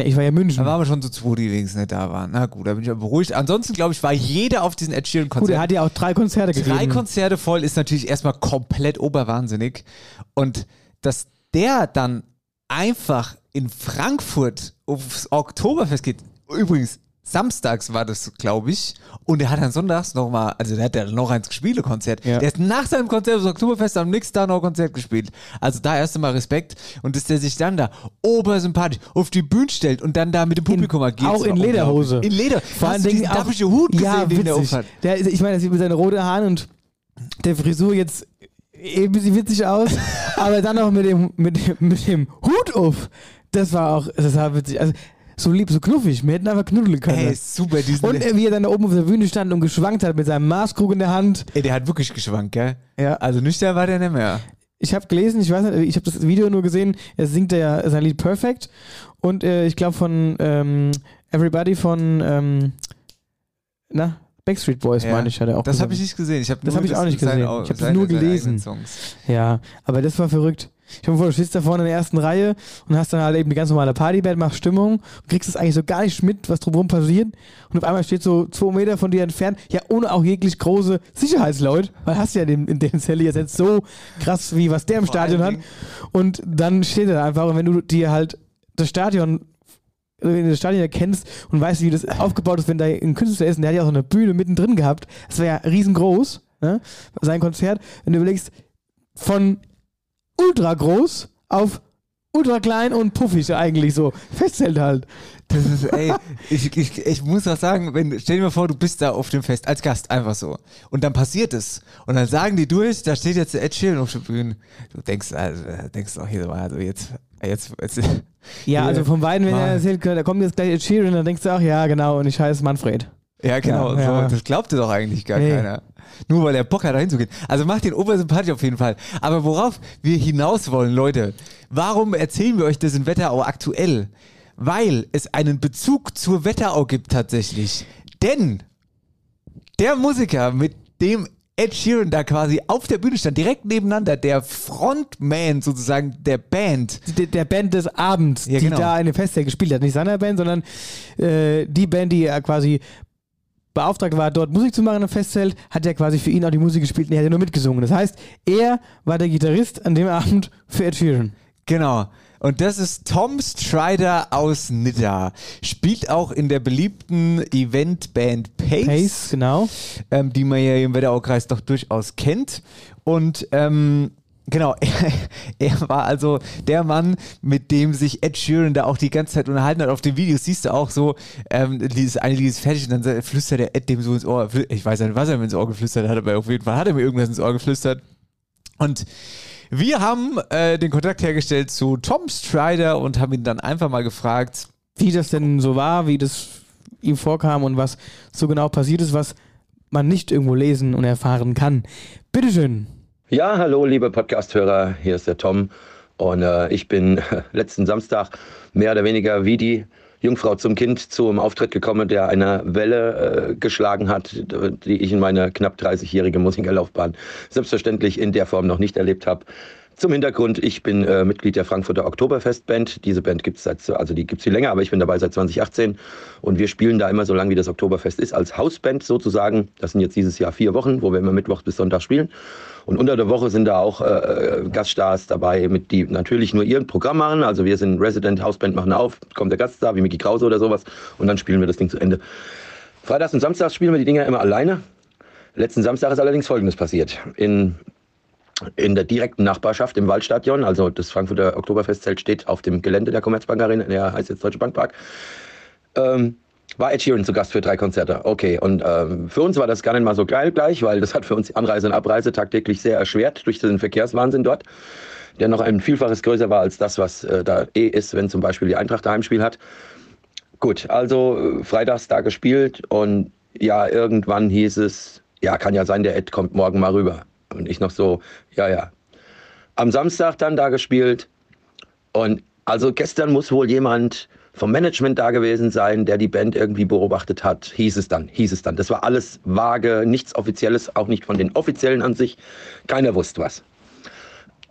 Ne, ich war ja in München. Da waren wir schon so zwei, die wenigstens nicht da waren. Na gut, da bin ich aber beruhigt. Ansonsten, glaube ich, war jeder auf diesen Ed Sheeran Konzert. Gut, er hat ja auch drei Konzerte gegeben. Drei Konzerte voll ist natürlich erstmal komplett oberwahnsinnig. Und dass der dann einfach in Frankfurt aufs Oktoberfest geht, übrigens, samstags war das, glaube ich, und er hat dann sonntags nochmal, also der hat ja noch eins gespielt, Konzert. Ja. Der ist nach seinem Konzert aufs Oktoberfest am nächsten Tag noch ein Konzert gespielt. Also da erst einmal Respekt. Und dass der sich dann da obersympathisch auf die Bühne stellt und dann da mit dem Publikum agiert. auch in Lederhose. In Leder. Vor Dingen diesen auch, Hut gesehen, ja, den der aufhat? Der, ich meine, er sieht mit seinen roten Haaren und der Frisur jetzt eh ein bisschen witzig aus, aber dann noch mit dem, mit, dem, mit dem Hut auf. Das war auch, das war witzig. Also, so lieb, so knuffig. Wir hätten einfach knuddeln können. Ey, super, diesen und äh, wie er dann da oben auf der Bühne stand und geschwankt hat mit seinem Maßkrug in der Hand. Ey, der hat wirklich geschwankt, gell? Ja. Also nüchtern war der nicht mehr. Ich habe gelesen, ich weiß nicht, ich habe das Video nur gesehen, er singt ja sein Lied Perfect und äh, ich glaube von ähm, Everybody von ähm, na, Backstreet Boys, Ja. meine ich, hat er auch Das habe ich nicht gesehen. Ich hab Das habe ich auch nicht gesehen. seine- Ich habe nur gelesen. Ja, aber das war verrückt. Ich habe vor, du stehst da vorne in der ersten Reihe und hast dann halt eben die ganz normale Partyband, machst Stimmung und kriegst es eigentlich so gar nicht mit, was drumherum passiert. Und auf einmal steht so zwei Meter von dir entfernt, ja, ohne auch jeglich große Sicherheitsleute, weil hast ja den, in den Zelle jetzt so krass, wie was der im Vor Stadion hat. Und dann steht er da einfach und wenn du dir halt das Stadion wenn du das Stadion erkennst und weißt, wie das aufgebaut ist, wenn da ein Künstler ist und der hat ja auch so eine Bühne mittendrin gehabt, das wäre ja riesengroß, ne? sein Konzert, wenn du überlegst, von ultra groß auf ultra klein und puffig eigentlich so, festhält halt. Das ist, ey, ich, ich, ich muss auch sagen, wenn, stell dir mal vor, du bist da auf dem Fest als Gast, einfach so. Und dann passiert es. Und dann sagen die durch, da steht jetzt der Ed Sheeran auf der Bühne. Du denkst, also, denkst auch hier so, also jetzt, jetzt, jetzt Ja, hier, also von beiden, wenn Mann. er erzählt, da kommt jetzt gleich Ed Sheeran, dann denkst du auch, ja genau, und ich heiße Manfred. Ja, genau. Ja, ja. So, das glaubte doch eigentlich gar Nee. keiner. Nur weil er Bock hat, da hinzugehen. Also macht den obersympathisch auf jeden Fall. Aber worauf wir hinaus wollen, Leute, warum erzählen wir euch das in Wetterau aktuell? Weil es einen Bezug zur Wetterau gibt tatsächlich. Denn der Musiker, mit dem Ed Sheeran da quasi auf der Bühne stand, direkt nebeneinander, der Frontman sozusagen der Band, Der, der Band des Abends, Ja, die genau. da eine Festjahr gespielt hat. Nicht seiner Band, sondern äh, die Band, die er quasi beauftragt war, dort Musik zu machen im Festzelt, hat er quasi für ihn auch die Musik gespielt und er hat ja nur mitgesungen. Das heißt, er war der Gitarrist an dem Abend für Ed Sheeran. Genau. Und das ist Tom Strider aus Nidda. Spielt auch in der beliebten Eventband Pace, Pace, genau. ähm, die man ja im Wetteraukreis doch durchaus kennt. Und ähm, genau, er, er war also der Mann, mit dem sich Ed Sheeran da auch die ganze Zeit unterhalten hat. Auf den Videos siehst du auch so, ähm, dieses eine Lied ist fertig und dann flüstert der Ed dem so ins Ohr. Ich weiß nicht, was er mir ins Ohr geflüstert hat, aber auf jeden Fall hat er mir irgendwas ins Ohr geflüstert. Und wir haben äh, den Kontakt hergestellt zu Tom Strider und haben ihn dann einfach mal gefragt, Wie das denn so war, wie das ihm vorkam und was so genau passiert ist, was man nicht irgendwo lesen und erfahren kann. Bitteschön. Ja, hallo, liebe Podcast-Hörer, hier ist der Tom. Und äh, ich bin letzten Samstag mehr oder weniger wie die Jungfrau zum Kind zum Auftritt gekommen, der eine Welle äh, geschlagen hat, die ich in meiner knapp 30-jährigen Musikerlaufbahn selbstverständlich in der Form noch nicht erlebt habe. Zum Hintergrund, ich bin äh, Mitglied der Frankfurter Oktoberfest-Band. Diese Band gibt es seit, also die gibt es viel länger, aber ich bin dabei seit 2018 und wir spielen da immer so lange, wie das Oktoberfest ist, als Hausband sozusagen. Das sind jetzt dieses Jahr vier Wochen, wo wir immer Mittwoch bis Sonntag spielen. Und unter der Woche sind da auch äh, Gaststars dabei, mit die natürlich nur ihr Programm machen. Also wir sind Resident Hausband, machen auf, kommt der Gaststar wie Mickey Krause oder sowas und dann spielen wir das Ding zu Ende. Freitags und Samstags spielen wir die Dinger immer alleine. Letzten Samstag ist allerdings Folgendes passiert. In in der direkten Nachbarschaft im Waldstadion, also das Frankfurter Oktoberfestzelt steht auf dem Gelände der Commerzbank Arena, der heißt jetzt Deutsche Bankpark, ähm, war Ed Sheeran zu Gast für drei Konzerte. Okay, und ähm, für uns war das gar nicht mal so geil gleich, weil das hat für uns Anreise und Abreise tagtäglich sehr erschwert durch den Verkehrswahnsinn dort, der noch ein Vielfaches größer war als das, was äh, da eh ist, wenn zum Beispiel die Eintracht ein Heimspiel hat. Gut, also äh, freitags da gespielt und ja, irgendwann hieß es, ja, kann ja sein, der Ed kommt morgen mal rüber. Und ich noch so, ja, ja. Am Samstag dann da gespielt. Und also gestern muss wohl jemand vom Management da gewesen sein, der die Band irgendwie beobachtet hat, hieß es dann, hieß es dann. Das war alles vage, nichts Offizielles, auch nicht von den Offiziellen an sich. Keiner wusste was.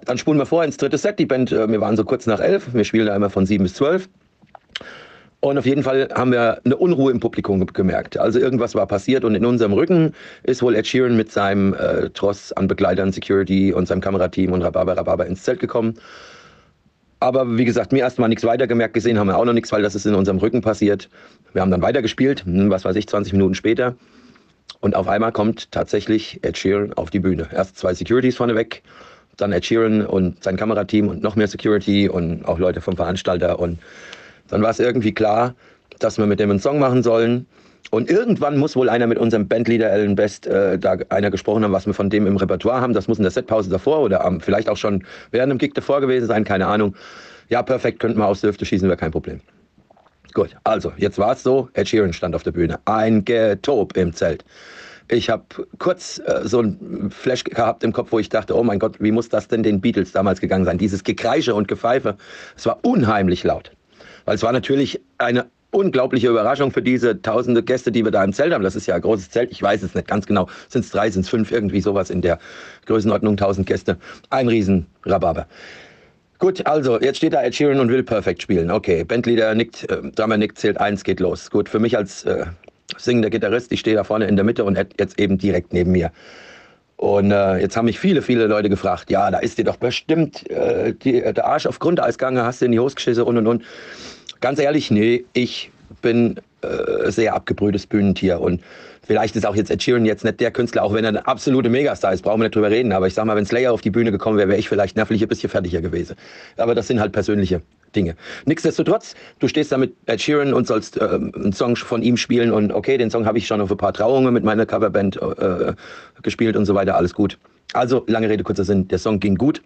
Dann spulen wir vor ins dritte Set. Die Band, äh, wir waren so kurz nach elf. Wir spielen da immer von sieben bis zwölf. Und auf jeden Fall haben wir eine Unruhe im Publikum gemerkt. Also irgendwas war passiert und in unserem Rücken ist wohl Ed Sheeran mit seinem äh, Tross an Begleitern, Security und seinem Kamerateam und Rhabarber, Rhabarber ins Zelt gekommen. Aber wie gesagt, mir erstmal nichts weiter gemerkt, gesehen haben wir auch noch nichts, weil das ist in unserem Rücken passiert. Wir haben dann weitergespielt, hm, was weiß ich, 20 Minuten später. Und auf einmal kommt tatsächlich Ed Sheeran auf die Bühne. Erst zwei Securities vorneweg, dann Ed Sheeran und sein Kamerateam und noch mehr Security und auch Leute vom Veranstalter und dann war es irgendwie klar, dass wir mit dem einen Song machen sollen. Und irgendwann muss wohl einer mit unserem Bandleader Alan Best äh, da einer gesprochen haben, was wir von dem im Repertoire haben. Das muss in der Setpause davor oder um, vielleicht auch schon während dem Gig davor gewesen sein, keine Ahnung. Ja, perfekt, könnten wir aus der Hüfte schießen, wäre kein Problem. Gut, also, jetzt war es so, Ed Sheeran stand auf der Bühne. Ein Getob im Zelt. Ich habe kurz äh, so ein Flash gehabt im Kopf, wo ich dachte, oh mein Gott, wie muss das denn den Beatles damals gegangen sein? Dieses Gekreische und Gepfeife, es war unheimlich laut. Weil es war natürlich eine unglaubliche Überraschung für diese tausende Gäste, die wir da im Zelt haben. Das ist ja ein großes Zelt. Ich weiß es nicht ganz genau. Sind es drei, sind es fünf, irgendwie sowas in der Größenordnung, tausend Gäste. Ein Riesenrababer. Gut, also jetzt steht da Ed Sheeran und will Perfect spielen. Okay, Bandleader nickt, äh, Drummer nickt, zählt eins, geht los. Gut, für mich als äh, singender Gitarrist, ich stehe da vorne in der Mitte und Ed jetzt eben direkt neben mir. Und äh, jetzt haben mich viele, viele Leute gefragt, ja, da ist dir doch bestimmt äh, die, der Arsch auf Grundeis gegangen, hast du in die Hose geschissen und und und. Ganz ehrlich, nee, ich bin äh, sehr abgebrühtes Bühnentier und vielleicht ist auch jetzt Ed Sheeran jetzt nicht der Künstler, auch wenn er ein absolute Megastar ist, brauchen wir nicht drüber reden. Aber ich sag mal, wenn Slayer auf die Bühne gekommen wäre, wäre ich vielleicht nervlich ein bisschen fertiger gewesen. Aber das sind halt persönliche Dinge. Nichtsdestotrotz, du stehst da mit Ed Sheeran und sollst äh, einen Song von ihm spielen und okay, den Song habe ich schon auf ein paar Trauungen mit meiner Coverband äh, gespielt und so weiter, alles gut. Also, lange Rede, kurzer Sinn, der Song ging gut.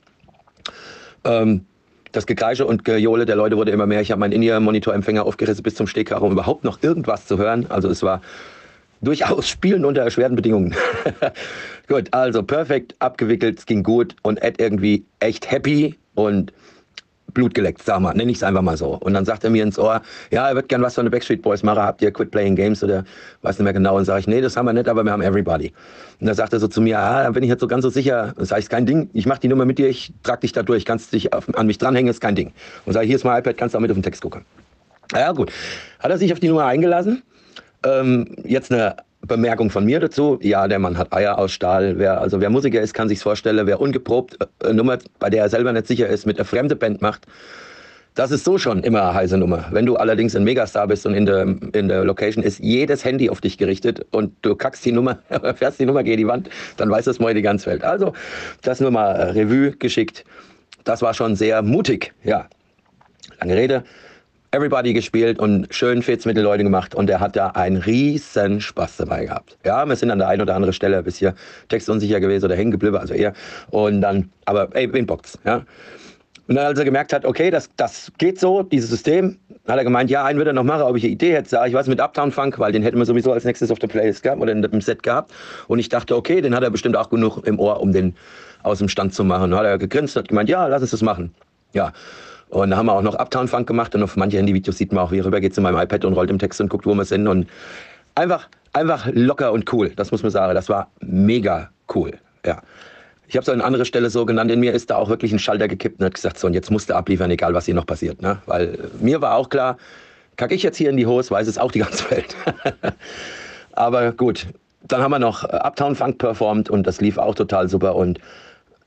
Ähm, das Gekreische und Gejohle der Leute wurde immer mehr. Ich habe meinen In-Ear-Monitorempfänger aufgerissen bis zum Stehkragen, um überhaupt noch irgendwas zu hören. Also es war durchaus Spielen unter erschwerten Bedingungen. gut, also perfekt abgewickelt, es ging gut und Ed irgendwie echt happy und Blut geleckt, sag mal, nenne ich es einfach mal so. Und dann sagt er mir ins Ohr, ja, er wird gern was von den Backstreet Boys machen, habt ihr Quit Playing Games oder weiß nicht mehr genau. Und sage ich, nee, das haben wir nicht, aber wir haben Everybody. Und dann sagt er so zu mir, ah, da bin ich jetzt so ganz so sicher. Dann sage ich, kein Ding, ich mache die Nummer mit dir, ich trage dich da durch, kannst dich auf, an mich dranhängen, ist kein Ding. Und sage, hier ist mein iPad, kannst du auch mit auf den Text gucken. Ja, gut. Hat er sich auf die Nummer eingelassen. Ähm, jetzt eine Bemerkung von mir dazu. Ja, der Mann hat Eier aus Stahl. Wer, also wer Musiker ist, kann sich's vorstellen. Wer ungeprobt äh, Nummer, bei der er selber nicht sicher ist, mit einer fremden Band macht, das ist so schon immer eine heiße Nummer. Wenn du allerdings ein Megastar bist und in der, in der Location ist jedes Handy auf dich gerichtet und du kackst die Nummer, fährst die Nummer gegen die Wand, dann weiß das mal die ganze Welt. Also, das nur mal Revue geschickt. Das war schon sehr mutig, ja. Lange Rede. Everybody gespielt und schön Fits mit den Leuten gemacht und er hat da einen riesen Spaß dabei gehabt. Ja, wir sind an der einen oder anderen Stelle ein bisschen textunsicher gewesen oder hängen geblieben, also eher. Und dann, aber ey, wen bockt's, ja. Und dann, als er gemerkt hat, okay, das, das geht so, dieses System, hat er gemeint, ja, einen würde er noch machen, ob ich eine Idee hätte. Sag ich, was mit Uptown Funk, weil den hätten wir sowieso als nächstes auf der Playlist gehabt oder dem Set gehabt. Und ich dachte, okay, den hat er bestimmt auch genug im Ohr, um den aus dem Stand zu machen. Und hat er gegrinst, hat gemeint, ja, lass uns das machen. Ja. Und da haben wir auch noch Uptown Funk gemacht und auf manche Handyvideos sieht man auch, wie er rüber geht zu meinem iPad und rollt im Text und guckt, wo wir sind. Und einfach, einfach locker und cool, das muss man sagen. Das war mega cool. Ja. Ich habe es an anderer Stelle so genannt, in mir ist da auch wirklich ein Schalter gekippt und hat gesagt, so, und jetzt musst du abliefern, egal was hier noch passiert. Ne? Weil mir war auch klar, kacke ich jetzt hier in die Hose, weiß es auch die ganze Welt. Aber gut, dann haben wir noch Uptown Funk performt und das lief auch total super und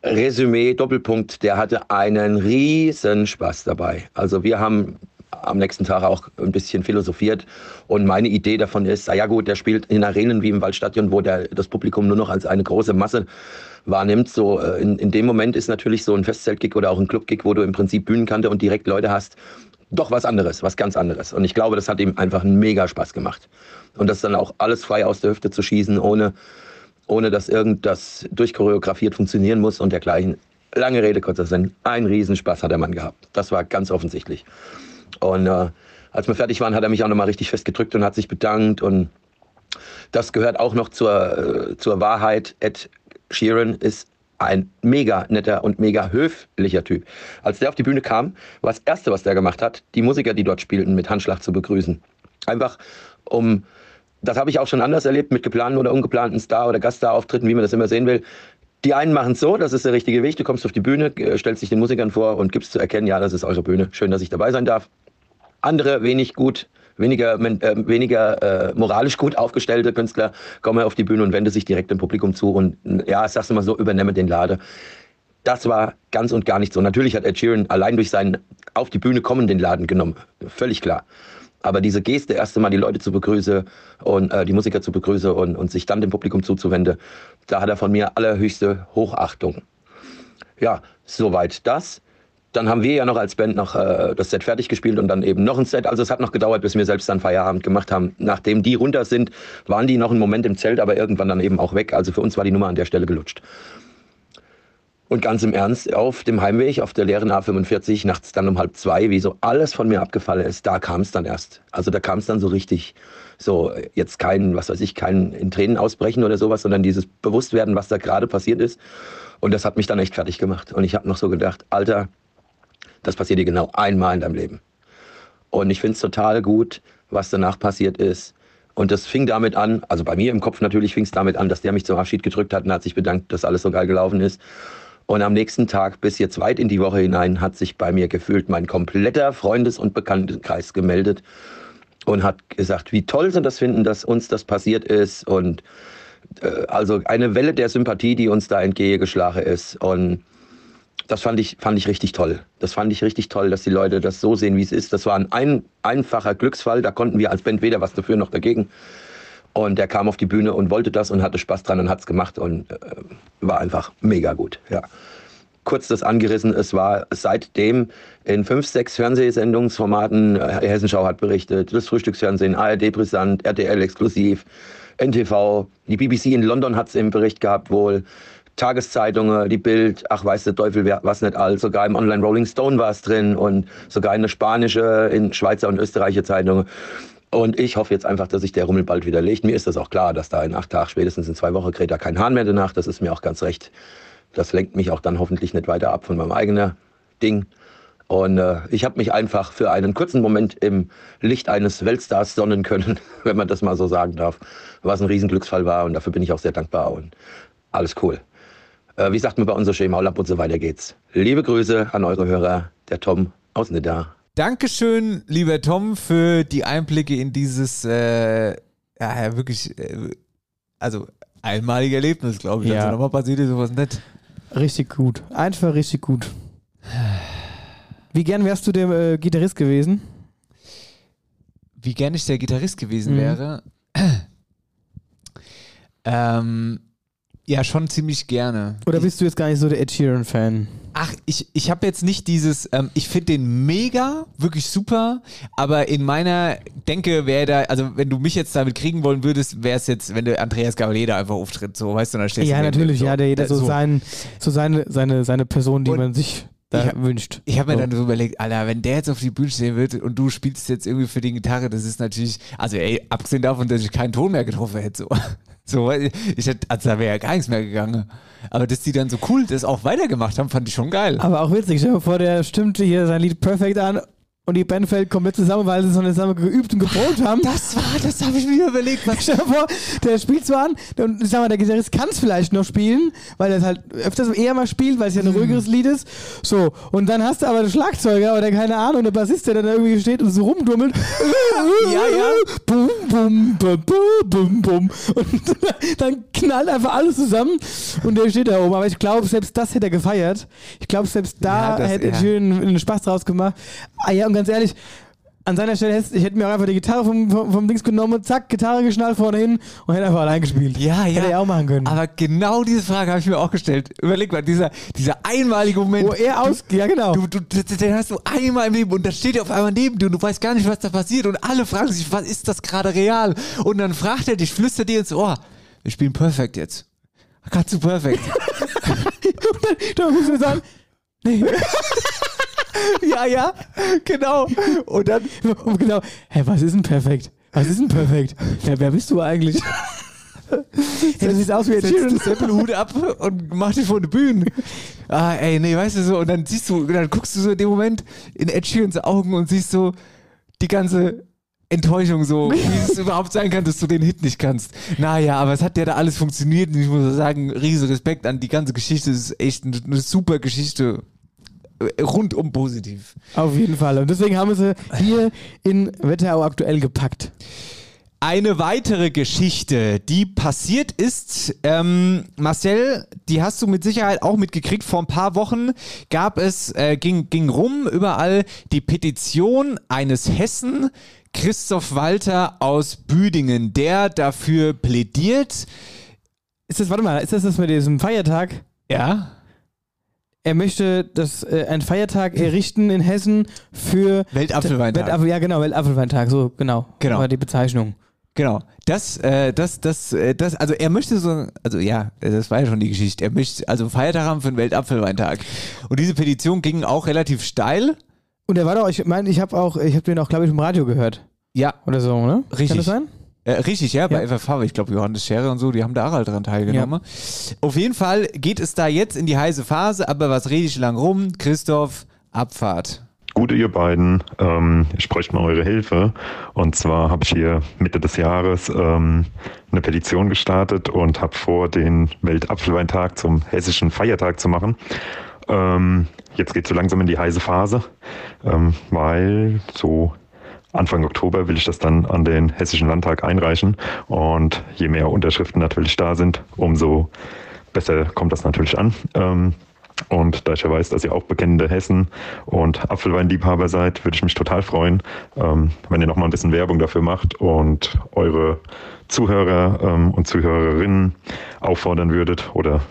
Resümee, Doppelpunkt, der hatte einen riesen Spaß dabei. Also wir haben am nächsten Tag auch ein bisschen philosophiert und meine Idee davon ist, ja gut, der spielt in Arenen wie im Waldstadion, wo der, das Publikum nur noch als eine große Masse wahrnimmt. So äh, in, in dem Moment ist natürlich so ein Festzeltgig oder auch ein Clubgig, wo du im Prinzip Bühnenkante und direkt Leute hast, doch was anderes, was ganz anderes. Und ich glaube, das hat ihm einfach einen mega Spaß gemacht. Und das dann auch alles frei aus der Hüfte zu schießen, ohne, ohne dass irgendwas durchchoreografiert funktionieren muss und dergleichen. Lange Rede, kurzer Sinn. Ein Riesenspaß hat der Mann gehabt. Das war ganz offensichtlich. Und äh, als wir fertig waren, hat er mich auch nochmal richtig festgedrückt und hat sich bedankt. Und das gehört auch noch zur, äh, zur Wahrheit. Ed Sheeran ist ein mega netter und mega höflicher Typ. Als der auf die Bühne kam, war das Erste, was der gemacht hat, die Musiker, die dort spielten, mit Handschlag zu begrüßen. Einfach um, das habe ich auch schon anders erlebt, mit geplanten oder ungeplanten Star- oder Gaststar-Auftritten, wie man das immer sehen will. Die einen machen es so, das ist der richtige Weg, du kommst auf die Bühne, äh, stellst dich den Musikern vor und gibst zu erkennen, ja, das ist eure Bühne, schön, dass ich dabei sein darf. Andere wenig gut weniger, äh, weniger äh, moralisch gut aufgestellte Künstler kommen auf die Bühne und wenden sich direkt dem Publikum zu und ja, sagst du mal so, übernehme den Lade. Das war ganz und gar nicht so. Natürlich hat Ed Sheeran allein durch seinen auf die Bühne kommen den Laden genommen, völlig klar. Aber diese Geste, erst einmal die Leute zu begrüßen und äh, die Musiker zu begrüßen und, und sich dann dem Publikum zuzuwenden, da hat er von mir allerhöchste Hochachtung. Ja, soweit das. Dann haben wir ja noch als Band noch äh, das Set fertig gespielt und dann eben noch ein Set. Also es hat noch gedauert, bis wir selbst dann Feierabend gemacht haben. Nachdem die runter sind, waren die noch einen Moment im Zelt, aber irgendwann dann eben auch weg. Also für uns war die Nummer an der Stelle gelutscht. Und ganz im Ernst, auf dem Heimweg, auf der leeren A45, nachts dann um halb zwei, wie so alles von mir abgefallen ist, da kam es dann erst. Also da kam es dann so richtig, so jetzt kein, was weiß ich, kein in Tränen ausbrechen oder sowas, sondern dieses Bewusstwerden, was da gerade passiert ist. Und das hat mich dann echt fertig gemacht. Und ich habe noch so gedacht, Alter, das passiert dir genau einmal in deinem Leben. Und ich finde es total gut, was danach passiert ist. Und das fing damit an, also bei mir im Kopf natürlich fing es damit an, dass der mich zum Abschied gedrückt hat und hat sich bedankt, dass alles so geil gelaufen ist. Und am nächsten Tag, bis jetzt weit in die Woche hinein, hat sich bei mir gefühlt mein kompletter Freundes- und Bekanntenkreis gemeldet und hat gesagt, wie toll sie das finden, dass uns das passiert ist. Und äh, also eine Welle der Sympathie, die uns da entgegengeschlagen ist. Und das fand ich, fand ich richtig toll. Das fand ich richtig toll, dass die Leute das so sehen, wie es ist. Das war ein, ein einfacher Glücksfall. Da konnten wir als Band weder was dafür noch dagegen. Und der kam auf die Bühne und wollte das und hatte Spaß dran und hat es gemacht und äh, war einfach mega gut. Ja. Kurz das angerissen, es war seitdem in fünf, sechs Fernsehsendungsformaten, äh, Hessenschau hat berichtet, das Frühstücksfernsehen, ARD Brisant, RTL exklusiv, NTV, die BBC in London hat es im Bericht gehabt wohl, Tageszeitungen, die Bild, ach weiß der Teufel, was nicht all, sogar im Online Rolling Stone war es drin und sogar in eine spanische, in Schweizer und österreichische Zeitungen. Und ich hoffe jetzt einfach, dass sich der Rummel bald wieder legt. Mir ist das auch klar, dass da in acht Tagen, spätestens in zwei Wochen, kräht da kein Hahn mehr danach. Das ist mir auch ganz recht. Das lenkt mich auch dann hoffentlich nicht weiter ab von meinem eigenen Ding. Und äh, ich habe mich einfach für einen kurzen Moment im Licht eines Weltstars sonnen können, wenn man das mal so sagen darf, was ein Riesenglücksfall war. Und dafür bin ich auch sehr dankbar. Und alles cool. Äh, wie sagt man bei uns so und so weiter geht's. Liebe Grüße an eure Hörer, der Tom aus Nidda. Dankeschön, lieber Tom, für die Einblicke in dieses, äh, ja, wirklich, äh, also einmalige Erlebnis, glaube ich. Ja. Also nochmal passiert ist sowas nicht. Richtig gut. Einfach richtig gut. Wie gern wärst du der äh, Gitarrist gewesen? Wie gern ich der Gitarrist gewesen Mhm. wäre. ähm, ja, schon ziemlich gerne. Oder bist du jetzt gar nicht so der Ed Sheeran-Fan? Ach, ich, ich habe jetzt nicht dieses, ähm, ich finde den mega, wirklich super, aber in meiner Denke wäre da, also wenn du mich jetzt damit kriegen wollen würdest, wäre es jetzt, wenn du Andreas Gavaleda einfach auftritt, so, weißt du, dann stehst Ja, du neben natürlich, so. ja, der jeder Äh, so, sein, so seine, seine, seine Person, die man sich da Ich hab- wünscht. Ich habe mir dann so überlegt, Alter, wenn der jetzt auf die Bühne stehen wird und du spielst jetzt irgendwie für die Gitarre, das ist natürlich, also ey, abgesehen davon, dass ich keinen Ton mehr getroffen hätte, so. So, ich hätte, also da wäre ja gar nichts mehr gegangen. Aber dass die dann so cool das auch weitergemacht haben, fand ich schon geil. Aber auch witzig, stell dir vor, der stimmte hier sein Lied perfekt an und die Band fällt komplett zusammen, weil sie so zusammen geübt und geprobt haben. Das war, das habe ich mir überlegt. Was Stell dir vor, der spielt so an und sag mal, der Gitarrist kann es vielleicht noch spielen, weil er es halt öfters eher mal spielt, weil es ja Mhm. ein ruhigeres Lied ist. So, und dann hast du aber den Schlagzeuger oder keine Ahnung, der Bassist, der dann irgendwie steht und so rumdummelt. Ja, ja. Bum, bum, bum, bum, bum. Und dann knallt einfach alles zusammen und der steht da oben. Aber ich glaube, selbst das hätte er gefeiert. Ich glaube, selbst da Ja, das- hätte ja. er schön einen Spaß draus gemacht. Ah ja, und ganz ehrlich, an seiner Stelle hätte ich hätte mir auch einfach die Gitarre vom, vom, vom Dings genommen, zack, Gitarre geschnallt vorne hin und hätte einfach allein gespielt. Ja, ja. Hätte er auch machen können. Aber genau diese Frage habe ich mir auch gestellt. Überleg mal, dieser, dieser einmalige Moment. Wo er aus, ja genau. Du, du, den hast du einmal im Leben und dann steht er auf einmal neben dir und du weißt gar nicht, was da passiert und alle fragen sich, was ist das gerade real? Und dann fragt er dich, flüstert dir ins Ohr, wir spielen Perfekt jetzt. Kannst du Perfekt? da musst du sagen, nee. ja, ja, genau. Und dann, Und genau, hä, was ist denn perfekt? Was ist denn perfekt? Ja, wer bist du eigentlich? hey, du siehst aus wie Ed setzt Sheeran. den Seppelhut ab und macht dich vor die Bühne. Ah, ey, nee, weißt du so, und dann siehst du, dann guckst du so in dem Moment in Ed Sheerans Augen und siehst so die ganze Enttäuschung so, wie es überhaupt sein kann, dass du den Hit nicht kannst. Naja, aber es hat ja da alles funktioniert und ich muss sagen, riesen Respekt an die ganze Geschichte, es ist echt eine, eine super Geschichte. Rundum positiv. Auf jeden Fall. Und deswegen haben wir sie hier in Wetterau aktuell gepackt. Eine weitere Geschichte, die passiert ist, ähm, Marcel, die hast du mit Sicherheit auch mitgekriegt. Vor ein paar Wochen gab es, äh, ging, ging rum überall die Petition eines Hessen, Christoph Walter aus Büdingen, der dafür plädiert. Ist das, warte mal, ist das das mit diesem Feiertag? Ja. Er möchte das, äh, einen Feiertag errichten in Hessen für Weltapfelweintag. Weltapfel, ja, genau, Weltapfelweintag, so, genau. Genau. War die Bezeichnung. Genau. Das, äh, das, das, äh, das, also er möchte so, also ja, das war ja schon die Geschichte. Er möchte also einen Feiertag haben für den Weltapfelweintag. Und diese Petition ging auch relativ steil. Und er war doch, ich meine, ich habe auch, ich habe den auch, glaube ich, im Radio gehört. Ja. Oder so, ne? Richtig. Kann das sein? Äh, richtig, ja, bei Ja. FFH, ich glaube Johannes Scherer und so, die haben da auch alle dran teilgenommen. Auf jeden Fall geht es da jetzt in die heiße Phase, aber was rede ich lang rum? Christoph, Abfahrt. Gute ihr beiden, ähm, ich bräuchte mal eure Hilfe. Und zwar habe ich hier Mitte des Jahres ähm, eine Petition gestartet und habe vor, den Weltapfelweintag zum hessischen Feiertag zu machen. Ähm, jetzt geht so langsam in die heiße Phase, ähm, weil so Anfang Oktober will ich das dann an den Hessischen Landtag einreichen. Und je mehr Unterschriften natürlich da sind, umso besser kommt das natürlich an. Ähm, und da ich ja weiß, dass ihr auch bekennende Hessen und Apfelweinliebhaber seid, würde ich mich total freuen, ähm, wenn ihr nochmal ein bisschen Werbung dafür macht und eure Zuhörer ähm, und Zuhörerinnen auffordern würdet oder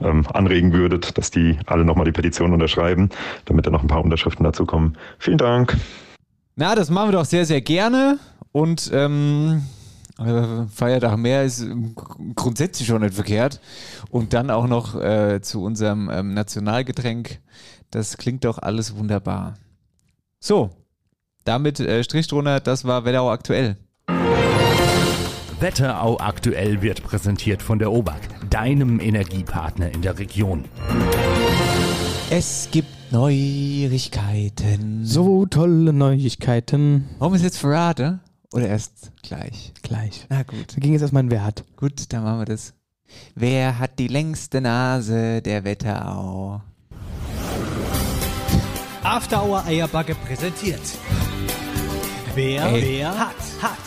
ähm, anregen würdet, dass die alle nochmal die Petition unterschreiben, damit da noch ein paar Unterschriften dazu kommen. Vielen Dank. Na, das machen wir doch sehr, sehr gerne. Und ähm, äh, Feiertag mehr ist grundsätzlich schon nicht verkehrt. Und dann auch noch äh, zu unserem ähm, Nationalgetränk. Das klingt doch alles wunderbar. So, damit äh, Strich drunter, das war Wetterau aktuell. Wetterau aktuell wird präsentiert von der OBAK, deinem Energiepartner in der Region. Es gibt Neuigkeiten. So tolle Neuigkeiten. Warum ist jetzt verraten? Oder erst gleich? Gleich. Na gut. Da ging jetzt erstmal ein Wer hat. Gut, dann machen wir das. Wer hat die längste Nase der Wetterau? After Hour Eierbacke präsentiert. Wer, Ey. wer hat, hat.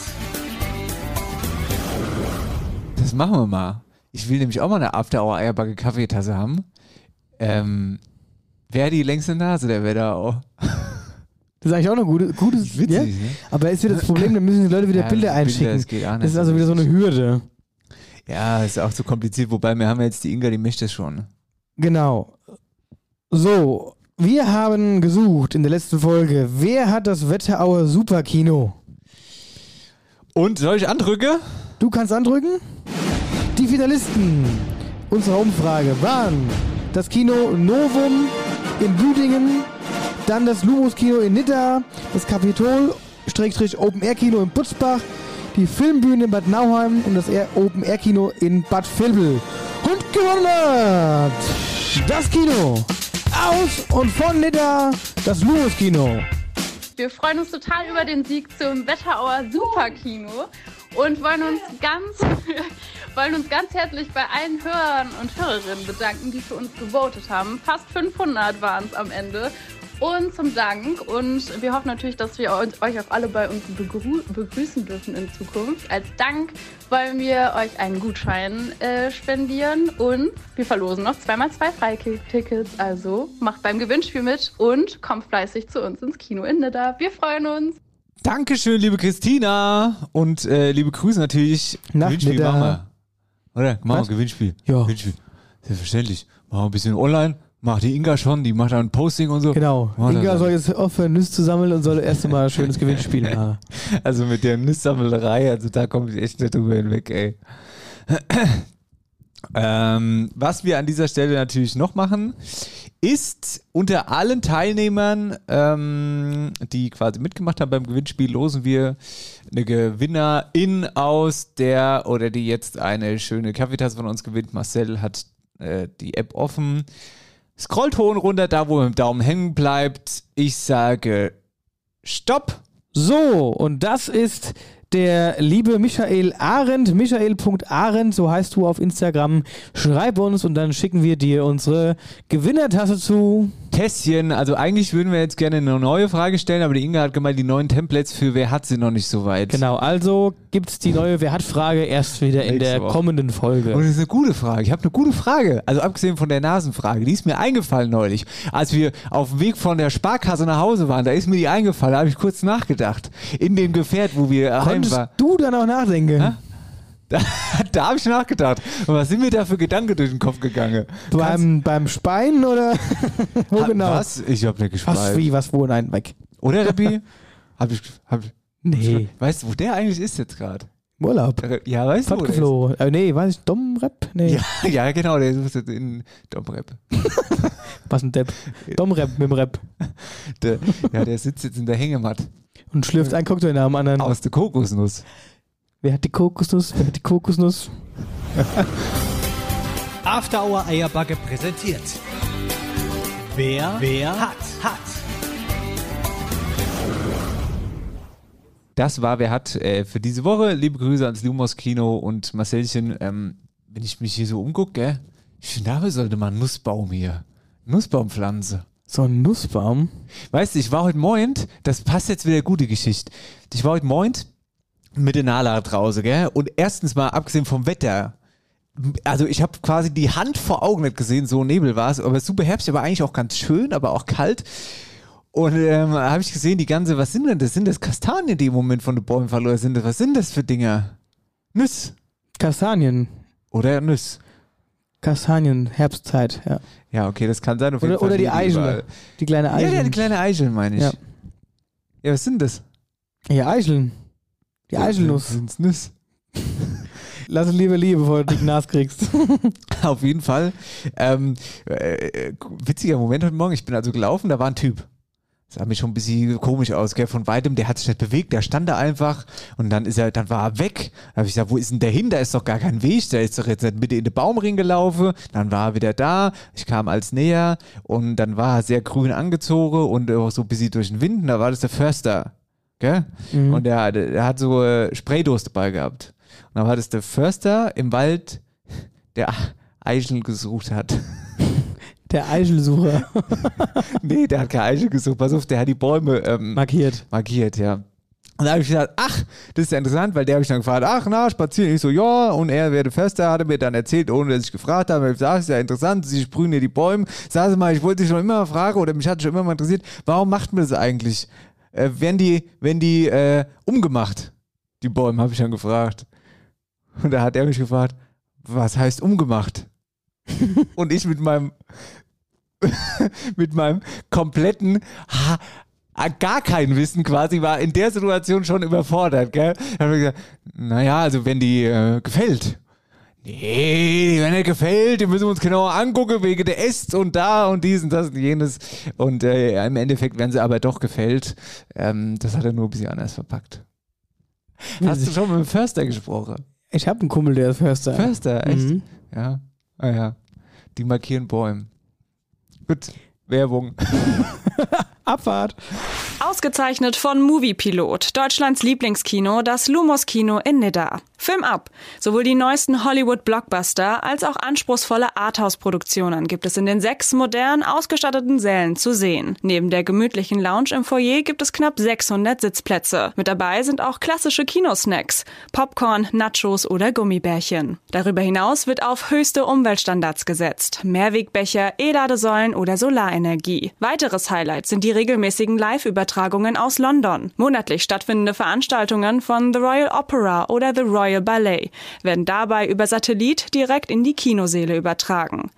Das machen wir mal. Ich will nämlich auch mal eine After Hour Eierbacke Kaffeetasse haben. Ähm, wer die längste Nase der Wetterau? Das ist eigentlich auch eine gute, gutes Witzig, ja? ne? Aber ist wieder das Problem, dann müssen die Leute wieder Ja, Bilder Bilder, einschicken. das auch nicht das ist so also wieder so eine Hürde. Ja, ist auch zu kompliziert, wobei wir haben ja jetzt die Inga, die möchte es schon. Genau. So, wir haben gesucht in der letzten Folge, wer hat das Wetterauer Superkino? Und soll ich andrücke? Du kannst andrücken. Die Finalisten unserer Umfrage waren das Kino Novum in Büdingen, dann das Lumos Kino in Nidda, das Kapitol, Open Air Kino in Butzbach, die Filmbühne in Bad Nauheim und das Open Air Kino in Bad Vilbel. Und gewonnen hat das Kino aus und von Nidda, das Lumos Kino. Wir freuen uns total über den Sieg zum Wetterauer Superkino und wollen uns ganz, wollen uns ganz herzlich bei allen Hörern und Hörerinnen bedanken, die für uns gewotet haben. Fast 500 waren es am Ende. Und zum Dank. Und wir hoffen natürlich, dass wir euch auch alle bei uns begrü begrüßen dürfen in Zukunft. Als Dank wollen wir euch einen Gutschein äh, spendieren und wir verlosen noch zweimal zwei Freitickets. Also macht beim Gewinnspiel mit und kommt fleißig zu uns ins Kino in Nidda. Wir freuen uns. Dankeschön, liebe Christina. Und äh, liebe Grüße natürlich. Nach Gewinnspiel Nidda. machen wir. Oder? Machen wir Was? Gewinnspiel. Ja. Gewinnspiel. Selbstverständlich. Machen wir ein bisschen online. Macht die Inga schon, die macht dann ein Posting und so. Genau. Wir Inga soll jetzt aufhören, Nüsse zu sammeln und soll erst mal ein schönes Gewinnspiel machen. Also mit der Nusssammelerei, also da komme ich echt nicht drüber hinweg, ey. ähm, was wir an dieser Stelle natürlich noch machen, ist unter allen Teilnehmern, ähm, die quasi mitgemacht haben beim Gewinnspiel, losen wir eine Gewinnerin aus, der oder die jetzt eine schöne Kaffeetasse von uns gewinnt. Marcel hat äh, die App offen. Scrollt hoch und runter, da wo mit dem Daumen hängen bleibt. Ich sage Stopp. So, und das ist der liebe Michael Arendt, michael.arendt, so heißt du auf Instagram. Schreib uns und dann schicken wir dir unsere Gewinnertasse zu. Tässchen, also eigentlich würden wir jetzt gerne eine neue Frage stellen, aber die Inga hat gemeint, die neuen Templates für wer hat sie noch nicht so weit. Genau, also gibt's die neue Wer hat Frage erst wieder in der kommenden Folge. Und das ist eine gute Frage. Ich habe eine gute Frage. Also abgesehen von der Nasenfrage, die ist mir eingefallen neulich. Als wir auf dem Weg von der Sparkasse nach Hause waren, da ist mir die eingefallen, da habe ich kurz nachgedacht. In dem Gefährt, wo wir heim Konntest waren. du dann auch nachdenken? Da, da habe ich nachgedacht. Und was sind mir da für Gedanken durch den Kopf gegangen? Beim, beim Speien oder wo Ha- genau? Was? Ich habe nicht Was, gespeist. wie, was, wo? Nein, weg. Oder, Rappi? hab ich, hab ich, Nee. Weißt du, wo der eigentlich ist jetzt gerade? Urlaub. Ja, weißt du? wo der ist? Fortgeflogen. Äh, nee, weiß ich, Domrep? Nee. Ja, ja, genau, der ist jetzt in Domrep. Was ein Depp. Domrep mit dem Rep. Der, ja, der sitzt jetzt in der Hängematte. Und schlürft einen Cocktail nach dem anderen. Aus der Kokosnuss. Wer hat die Kokosnuss? Wer hat die Kokosnuss? After Hour Eierbacke präsentiert. Wer, wer hat, hat. Das war Wer hat äh, für diese Woche. Liebe Grüße ans Lumos Kino und Marcelchen. Ähm, wenn ich mich hier so umgucke, gell, ich finde, da sollte man einen Nussbaum hier. Nussbaumpflanze. So ein Nussbaum? Weißt du, ich war heute Morgen, das passt jetzt wieder gute Geschichte. Ich war heute Morgen mit der Nala draußen, gell? Und erstens mal, abgesehen vom Wetter, also ich habe quasi die Hand vor Augen nicht gesehen, so Nebel war es, aber super Herbst, aber eigentlich auch ganz schön, aber auch kalt. Und ähm, habe ich gesehen, die ganze, was sind denn das? Sind das Kastanien, die im Moment von den Bäumen oder sind das, was sind das für Dinger? Nüss. Kastanien. Oder Nüss. Kastanien, Herbstzeit, ja. Ja, okay, das kann sein. Oder, oder die liegen Eichel. überall. Die kleine Ja, Eichel. ja, die kleine Eichel meine ich. Ja. Ja, was sind das? Ja, Eicheln. Die Eichelnuss. Sind's Nüsse? Lass es lieber liebe, bevor du die Nas kriegst. Auf jeden Fall. Ähm, äh, witziger Moment heute Morgen. Ich bin also gelaufen, da war ein Typ. Sah mir schon ein bisschen komisch aus, gell? Von weitem, der hat sich nicht bewegt, der stand da einfach und dann ist er, dann war er weg. Da habe ich gesagt, wo ist denn der hin? Da ist doch gar kein Weg, der ist doch jetzt nicht Mitte in den Baumring gelaufen. Dann war er wieder da, ich kam als näher und dann war er sehr grün angezogen und auch so ein bisschen durch den Wind und da war das der Förster. Gell? Mhm. Und der, der hat so äh, Spraydose dabei gehabt. Und dann war das der Förster im Wald, der Eichel gesucht hat. Der Eichelsucher. nee, der hat keine Eichel gesucht. Pass auf, der hat die Bäume ähm, Markiert. Markiert, ja. Und da habe ich gedacht, ach, das ist ja interessant, weil der habe ich dann gefragt, ach, na, spazieren. Ich so, ja, und er, wer der Förster, hat er mir dann erzählt, ohne dass ich gefragt habe. Ich gesagt, ist ja interessant, sie sprühen hier die Bäume. Sie mal, ich wollte dich schon immer fragen, oder mich hat schon immer mal interessiert, warum macht man das eigentlich? Äh, werden die, werden die äh, umgemacht? Die Bäume, habe ich dann gefragt. Und da hat er mich gefragt, was heißt umgemacht? und ich mit meinem mit meinem kompletten ha, ah, gar kein Wissen quasi war in der Situation schon überfordert, gell? Da hab ich gesagt, naja, also wenn die äh, gefällt. Nee, wenn er gefällt, den müssen wir uns genauer angucken, wegen der Äst und da und dies und das und jenes. Und äh, im Endeffekt werden sie aber doch gefällt. Ähm, das hat er nur ein bisschen anders verpackt. Hast du schon mit dem Förster gesprochen? Ich habe einen Kumpel, der ist Förster. Förster, echt? Mhm. Ja. Ah ja. Die markieren Bäume. Gut, Werbung. Abfahrt. Ausgezeichnet von Moviepilot, Deutschlands Lieblingskino, das Lumos Kino in Nidda. Film ab. Sowohl die neuesten Hollywood-Blockbuster als auch anspruchsvolle Arthouse-Produktionen gibt es in den sechs modern ausgestatteten Sälen zu sehen. Neben der gemütlichen Lounge im Foyer gibt es knapp 600 Sitzplätze. Mit dabei sind auch klassische Kinosnacks, Popcorn, Nachos oder Gummibärchen. Darüber hinaus wird auf höchste Umweltstandards gesetzt. Mehrwegbecher, E-Ladesäulen oder Solarenergie. Weiteres Highlight sind die regelmäßigen Live-Übertragungen aus London. Monatlich stattfindende Veranstaltungen von The Royal Opera oder The Royal Ballet werden dabei über Satellit direkt in die Kinoseele übertragen.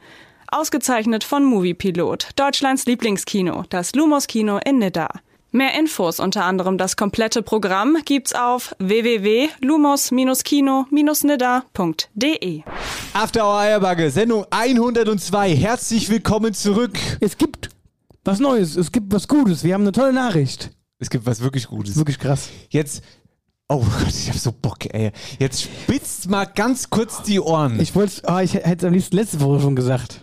Ausgezeichnet von Moviepilot, Deutschlands Lieblingskino, das Lumos Kino in Nidda. Mehr Infos, unter anderem das komplette Programm, gibt's auf www.lumos-kino-nidda.de. After Hour Eierbagge, Sendung 102. Herzlich willkommen zurück. Es gibt was Neues, es gibt was Gutes. Wir haben eine tolle Nachricht. Es gibt was wirklich Gutes. Wirklich krass. Jetzt. Oh Gott, ich hab so Bock, ey. Jetzt spitzt mal ganz kurz die Ohren. Ich wollte, oh, ich hätte es am liebsten letzte Woche schon gesagt.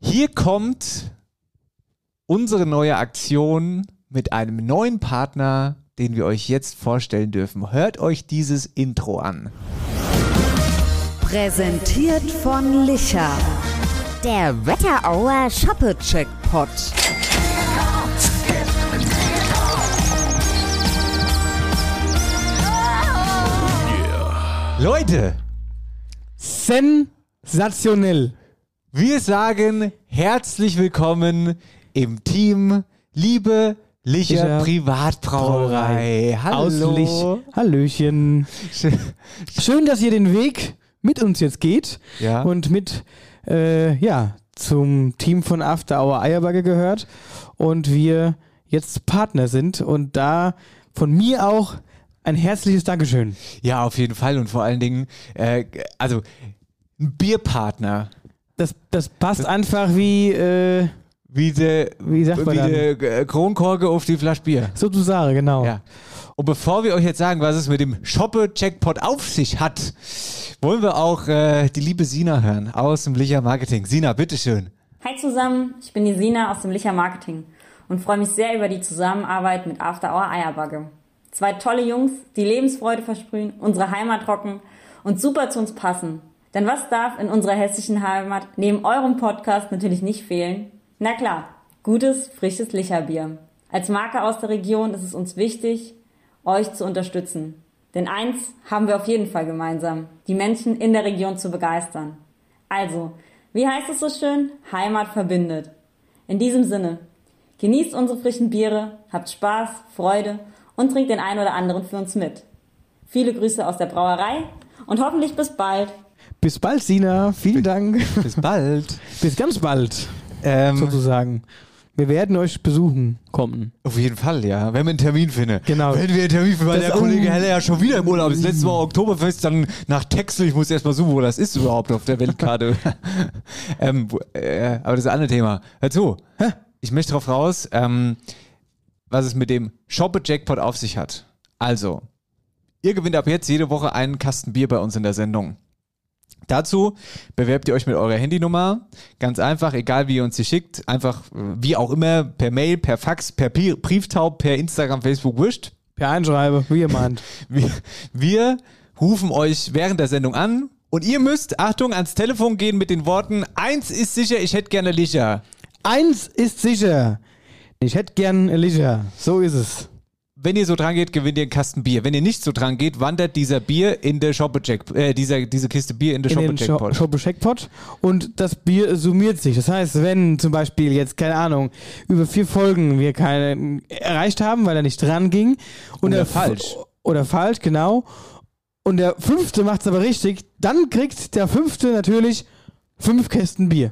Hier kommt unsere neue Aktion mit einem neuen Partner, den wir euch jetzt vorstellen dürfen. Hört euch dieses Intro an. Präsentiert von Licher. Der Wetterauer Shoppe-Checkpot. Leute, sensationell. Wir sagen herzlich willkommen im Team Liebe Licher Licher Privatbrauerei. Hallo. Auslich. Hallöchen. Schön, dass ihr den Weg mit uns jetzt geht Ja. und mit äh, ja, zum Team von After Hour Eierbagge gehört und wir jetzt Partner sind und da von mir auch ein herzliches Dankeschön. Ja, auf jeden Fall und vor allen Dingen, äh, also ein Bierpartner. Das, das passt einfach wie, äh, wie der, wie sagt man wie der Kronkorke auf die Flasche Bier. Sozusagen, genau. Ja. Und bevor wir euch jetzt sagen, was es mit dem Shoppe-Jackpot auf sich hat, wollen wir auch äh, die liebe Sina hören aus dem Licher Marketing. Sina, bitteschön. Hi zusammen, ich bin die Sina aus dem Licher Marketing und freue mich sehr über die Zusammenarbeit mit After Hour Eierbagge. Zwei tolle Jungs, die Lebensfreude versprühen, unsere Heimat rocken und super zu uns passen. Denn was darf in unserer hessischen Heimat neben eurem Podcast natürlich nicht fehlen? Na klar, gutes, frisches Licherbier. Als Marke aus der Region ist es uns wichtig, euch zu unterstützen. Denn eins haben wir auf jeden Fall gemeinsam, die Menschen in der Region zu begeistern. Also, wie heißt es so schön? Heimat verbindet. In diesem Sinne, genießt unsere frischen Biere, habt Spaß, Freude und trinkt den einen oder anderen für uns mit. Viele Grüße aus der Brauerei und hoffentlich bis bald. Bis bald, Sina. Vielen Dank. Bis bald. Bis ganz bald. Ähm, sozusagen. Wir werden euch besuchen kommen. Auf jeden Fall, ja. Wenn wir einen Termin finden. Genau. Wenn wir einen Termin finden, weil Das- der Kollege Oh. Heller ja schon wieder im Urlaub ist. Letztes Mal Oktoberfest, dann nach Texel. Ich muss erst mal suchen, wo das ist überhaupt auf der Weltkarte. ähm, äh, aber das ist ein anderes Thema. Hör zu. Ich möchte drauf raus, ähm, was es mit dem Shoppe-Jackpot auf sich hat. Also, ihr gewinnt ab jetzt jede Woche einen Kasten Bier bei uns in der Sendung. Dazu bewerbt ihr euch mit eurer Handynummer. Ganz einfach, egal wie ihr uns sie schickt. Einfach äh, wie auch immer, per Mail, per Fax, per Brieftaub, per Instagram, Facebook, wurscht. Per Einschreibe, wie ihr meint. Wir, wir rufen euch während der Sendung an und ihr müsst, Achtung, ans Telefon gehen mit den Worten, eins ist sicher, ich hätte gerne Licher. Eins ist sicher. Ich hätte gern Licher. So ist es. Wenn ihr so dran geht, gewinnt ihr einen Kasten Bier. Wenn ihr nicht so dran geht, wandert dieser Bier in der Shoppe Jack, äh, dieser, diese Kiste Bier in der Shoppe Jackpot. Shoppe Jackpot und das Bier summiert sich. Das heißt, wenn zum Beispiel jetzt, keine Ahnung, über vier Folgen wir keine erreicht haben, weil er nicht dran ging. Und Oder der falsch. Oder falsch, genau. Und der fünfte macht es aber richtig, dann kriegt der fünfte natürlich fünf Kästen Bier.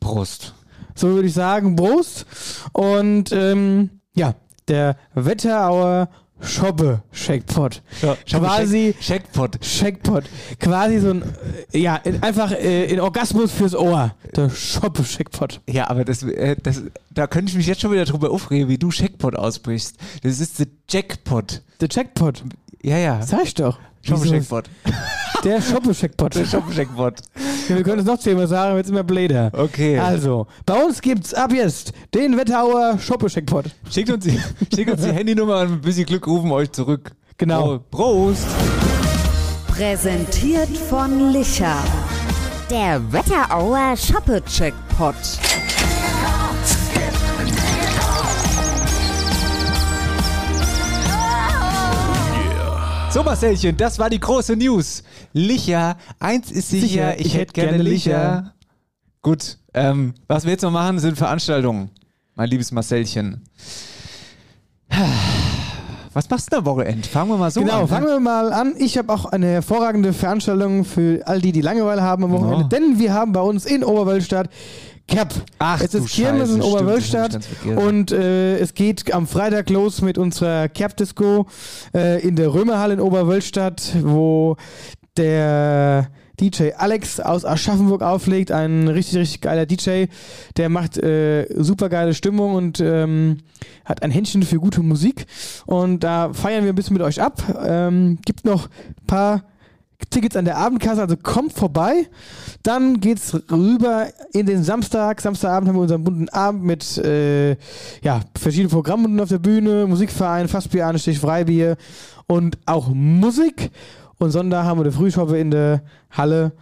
Prost. So würde ich sagen, Prost. Und ähm, ja, der Wetterauer Shoppe Shackpot. Shoppe Quasi Shackpot. Shackpot. Quasi so ein, ja, in- einfach äh, in Orgasmus fürs Ohr. Der Shoppe Shackpot. Ja, aber das, äh, das, da könnte ich mich jetzt schon wieder drüber aufregen, wie du Jackpot aussprichst. Das ist der Jackpot. Der Jackpot. Ja, ja. Sag ich doch. Shoppe Wieso? Jackpot. Der Shoppe Shackpot. Der Shoppe Jackpot. Ja, wir können es noch zehnmal sagen, wird immer bläder. Okay. Also, bei uns gibt's ab jetzt den Wetterauer Shoppe Shackpot. Schickt uns die, schickt uns die Handynummer und ein bisschen Glück rufen wir euch zurück. Genau. Prost. Präsentiert von Licher. Der Wetterauer Shoppe-Checkpot. So, Marcelchen, das war die große News. Licher, eins ist sicher, Sicher, ich, ich hätte hätt gerne gerne Licher. Licher. Gut, ähm, was wir jetzt noch machen, sind Veranstaltungen. Mein liebes Marcelchen. Was machst du am Wochenende? Fangen wir mal so genau, an. fangen wir mal an. Ich habe auch eine hervorragende Veranstaltung für all die, die Langeweile haben am Wochenende. Oh. Denn wir haben bei uns in Oberwölstadt Kerb. Ach, es ist Kirmes in Oberwölstadt und äh, es geht am Freitag los mit unserer Kerb-Disco äh, in der Römerhalle in Oberwölstadt, wo der DJ Alex aus Aschaffenburg auflegt. Ein richtig, richtig geiler DJ. Der macht äh, super geile Stimmung und ähm, hat ein Händchen für gute Musik. Und da feiern wir ein bisschen mit euch ab. Ähm, gibt noch ein paar Tickets an der Abendkasse, also kommt vorbei. Dann geht's rüber in den Samstag. Samstagabend haben wir unseren bunten Abend mit äh, ja, verschiedenen Programmen auf der Bühne, Musikverein, Fassbier, Anstich, Freibier und auch Musik. Und Sonntag haben wir eine Frühschoppe in der Halle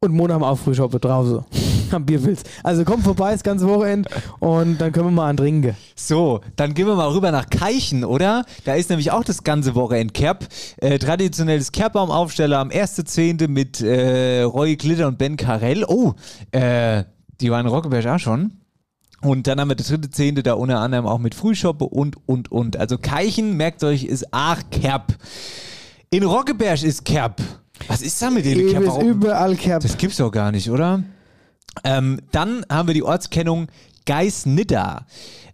und Montag haben wir auch Frühschoppe draußen am Bierwilz. Also kommt vorbei das ganze Wochenende und dann können wir mal an trinken. So, dann gehen wir mal rüber nach Keichen, oder? Da ist nämlich auch das ganze Wochenende Kerb. Äh, traditionelles Kerbbaumaufsteller am 1.10. mit äh, Roy Glitter und Ben Karell. Oh, äh, die waren in Rockeberg auch schon. Und dann haben wir der dritte Zehnte da unter anderem auch mit Frühschoppe und, und, und. Also Keichen, merkt euch, ist Ach Kerb. In Rockeberg ist Kerb. Was ist da mit dem Kerb? ist Warum- überall Kerb. Das gibt's doch gar nicht, oder? Ähm, dann haben wir die Ortskennung Geisnidda.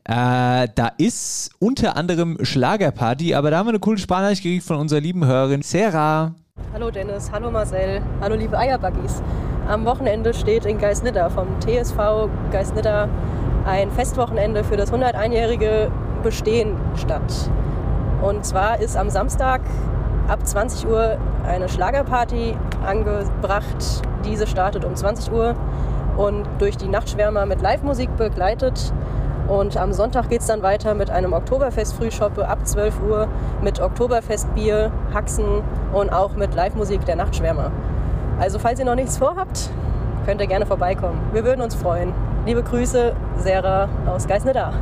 Äh, da ist unter anderem Schlagerparty, aber da haben wir eine coole Sprachnachricht gekriegt von unserer lieben Hörerin Sarah. Hallo Dennis, hallo Marcel, hallo liebe Eierbuggies. Am Wochenende steht in Geisnidda vom TSV Geisnidda ein Festwochenende für das 101-jährige Bestehen statt. Und zwar ist am Samstag ab 20 Uhr eine Schlagerparty angebracht. Diese startet um 20 Uhr und durch die Nachtschwärmer mit Live-Musik begleitet. Und am Sonntag geht es dann weiter mit einem Oktoberfest-Frühschoppe ab 12 Uhr mit Oktoberfestbier, Haxen und auch mit Live-Musik der Nachtschwärmer. Also falls ihr noch nichts vorhabt, könnt ihr gerne vorbeikommen. Wir würden uns freuen. Liebe Grüße, Sarah aus Geisnedda.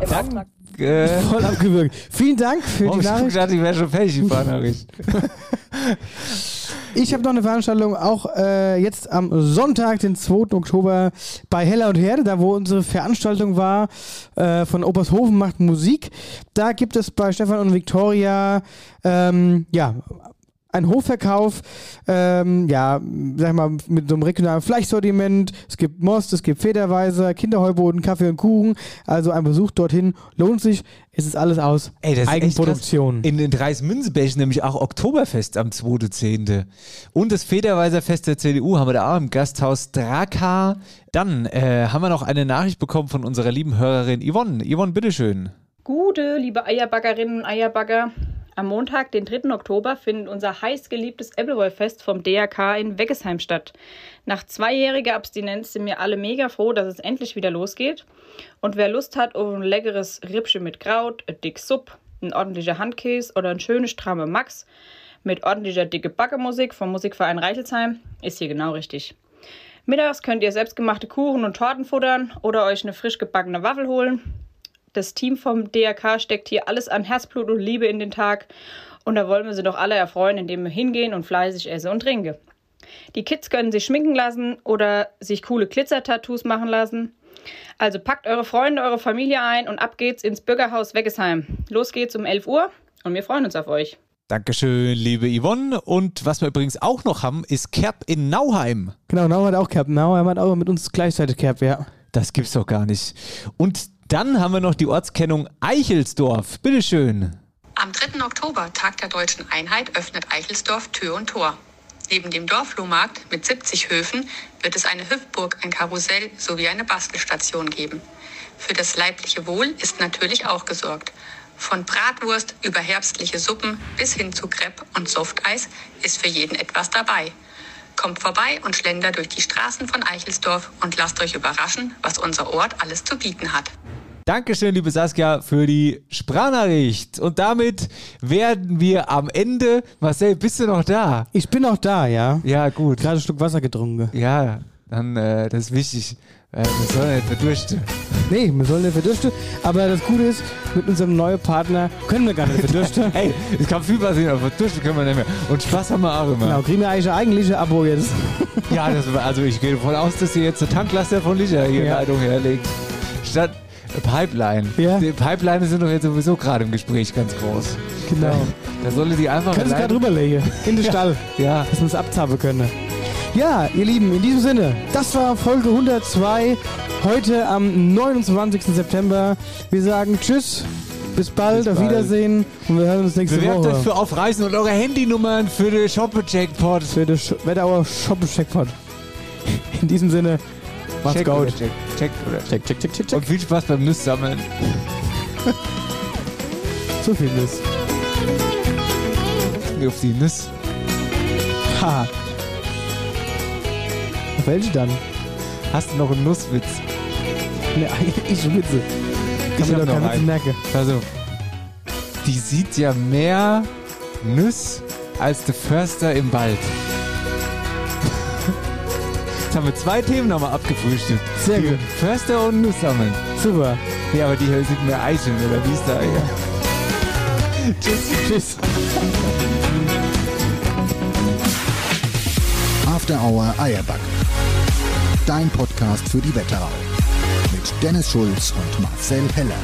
Im Auftrag. Äh, Voll abgewürgt. Vielen Dank für oh, die ich Nachricht. dachte, ich wäre schon fertig, die Sprachnachricht. Ich habe noch eine Veranstaltung auch äh, jetzt am Sonntag, den 2. Oktober bei Heller und Herde, da wo unsere Veranstaltung war äh, von Obershofen macht Musik. Da gibt es bei Stefan und Viktoria ähm, ja ein Hofverkauf, ähm, ja, sag mal, mit so einem regionalen Fleischsortiment. Es gibt Most, es gibt Federweiser, Kinderheuboden, Kaffee und Kuchen. Also ein Besuch dorthin lohnt sich. Es ist alles aus Ey, das ist echt Eigenproduktion. In den Dreis-Münzenberg ist nämlich auch Oktoberfest am 2.10. Und das Federweiser Fest der CDU haben wir da auch im Gasthaus Draka. Dann äh, haben wir noch eine Nachricht bekommen von unserer lieben Hörerin Yvonne. Yvonne, bitteschön. Gute, liebe Eierbaggerinnen und Eierbagger. Am Montag, den 3. Oktober, findet unser heißgeliebtes Appleboy-Fest vom DRK in Weggesheim statt. Nach zweijähriger Abstinenz sind wir alle mega froh, dass es endlich wieder losgeht. Und wer Lust hat auf ein leckeres Rippchen mit Kraut, ein dick Sub, ein ordentlicher Handkäse oder ein schönes stramme Max mit ordentlicher dicke Backemusik vom Musikverein Reichelsheim, ist hier genau richtig. Mittags könnt ihr selbstgemachte Kuchen und Torten futtern oder euch eine frisch gebackene Waffel holen. Das Team vom DRK steckt hier alles an Herzblut und Liebe in den Tag. Und da wollen wir sie doch alle erfreuen, indem wir hingehen und fleißig essen und trinken. Die Kids können sich schminken lassen oder sich coole Glitzer-Tattoos machen lassen. Also packt eure Freunde, eure Familie ein und ab geht's ins Bürgerhaus Weggesheim. Los geht's um 11 Uhr und wir freuen uns auf euch. Dankeschön, liebe Yvonne. Und was wir übrigens auch noch haben, ist Kerb in Nauheim. Genau, Nau hat auch Kerb. Nau hat auch mit uns gleichzeitig Kerb, ja. Das gibt's doch gar nicht. Und dann haben wir noch die Ortskennung Eichelsdorf. Bitteschön. Am 3. Oktober, Tag der Deutschen Einheit, öffnet Eichelsdorf Tür und Tor. Neben dem Dorfflohmarkt mit 70 Höfen wird es eine Hüpfburg, ein Karussell sowie eine Bastelstation geben. Für das leibliche Wohl ist natürlich auch gesorgt. Von Bratwurst über herbstliche Suppen bis hin zu Crepe und Softeis ist für jeden etwas dabei. Kommt vorbei und schlendert durch die Straßen von Eichelsdorf und lasst euch überraschen, was unser Ort alles zu bieten hat. Dankeschön, liebe Saskia, für die Sprachnachricht. Und damit werden wir am Ende. Marcel, bist du noch da? Ich bin noch da, ja. Ja, gut. Gerade ein Stück Wasser getrunken. Ja, dann, äh, das ist wichtig. Äh, wir sollen nicht verdursten. Nee, wir sollen nicht verdursten. Aber das Gute ist, mit unserem neuen Partner können wir gar nicht verdursten. hey, es kann viel passieren, aber verdursten können wir nicht mehr. Und Spaß haben wir auch immer. Genau, kriegen wir eigentlich ein eigentliche Abo jetzt. ja, das, also ich gehe davon aus, dass ihr jetzt eine Tanklaster von Licher hier in Ja. Leitung herlegt. Statt Pipeline. Ja. Die Pipeline sind doch jetzt sowieso gerade im Gespräch ganz groß. Genau. Da solle die einfach. Können Sie gerade rüberlegen. In den. Stall. Ja. Dass wir es abzapfen können. Ja, ihr Lieben, in diesem Sinne, das war Folge 102. Heute am 29. September. Wir sagen Tschüss, bis bald, Bis auf bald. Wiedersehen und wir hören uns nächste Bewerbt Woche. euch für Aufreißen und eure Handynummern für den Shoppe-Jackpot. Für den Sch Wetterauer Shoppen-Checkpot. In diesem Sinne, macht's Check gut. check, check oder check, check, check, check, check. Und viel Spaß beim Nüssammeln. So viel Nuss. Auf die Nuss. Ha. Auf welche dann? Hast du noch einen Nusswitz? Ne, ich Witze. Ich mir hab noch keinen einen. merken. Also, die sieht ja mehr Nüss als der Förster im Wald. Haben wir zwei Themen nochmal abgefrühstückt. Sehr Die gut. Förster und Nuss sammeln. Super. Ja, aber die hier sind mehr Eicheln, oder wie ist da? Ja. Tschüss. Tschüss. After Hour Eierbacke. Dein Podcast für die Wetterau. Mit Dennis Schulz und Marcel Heller.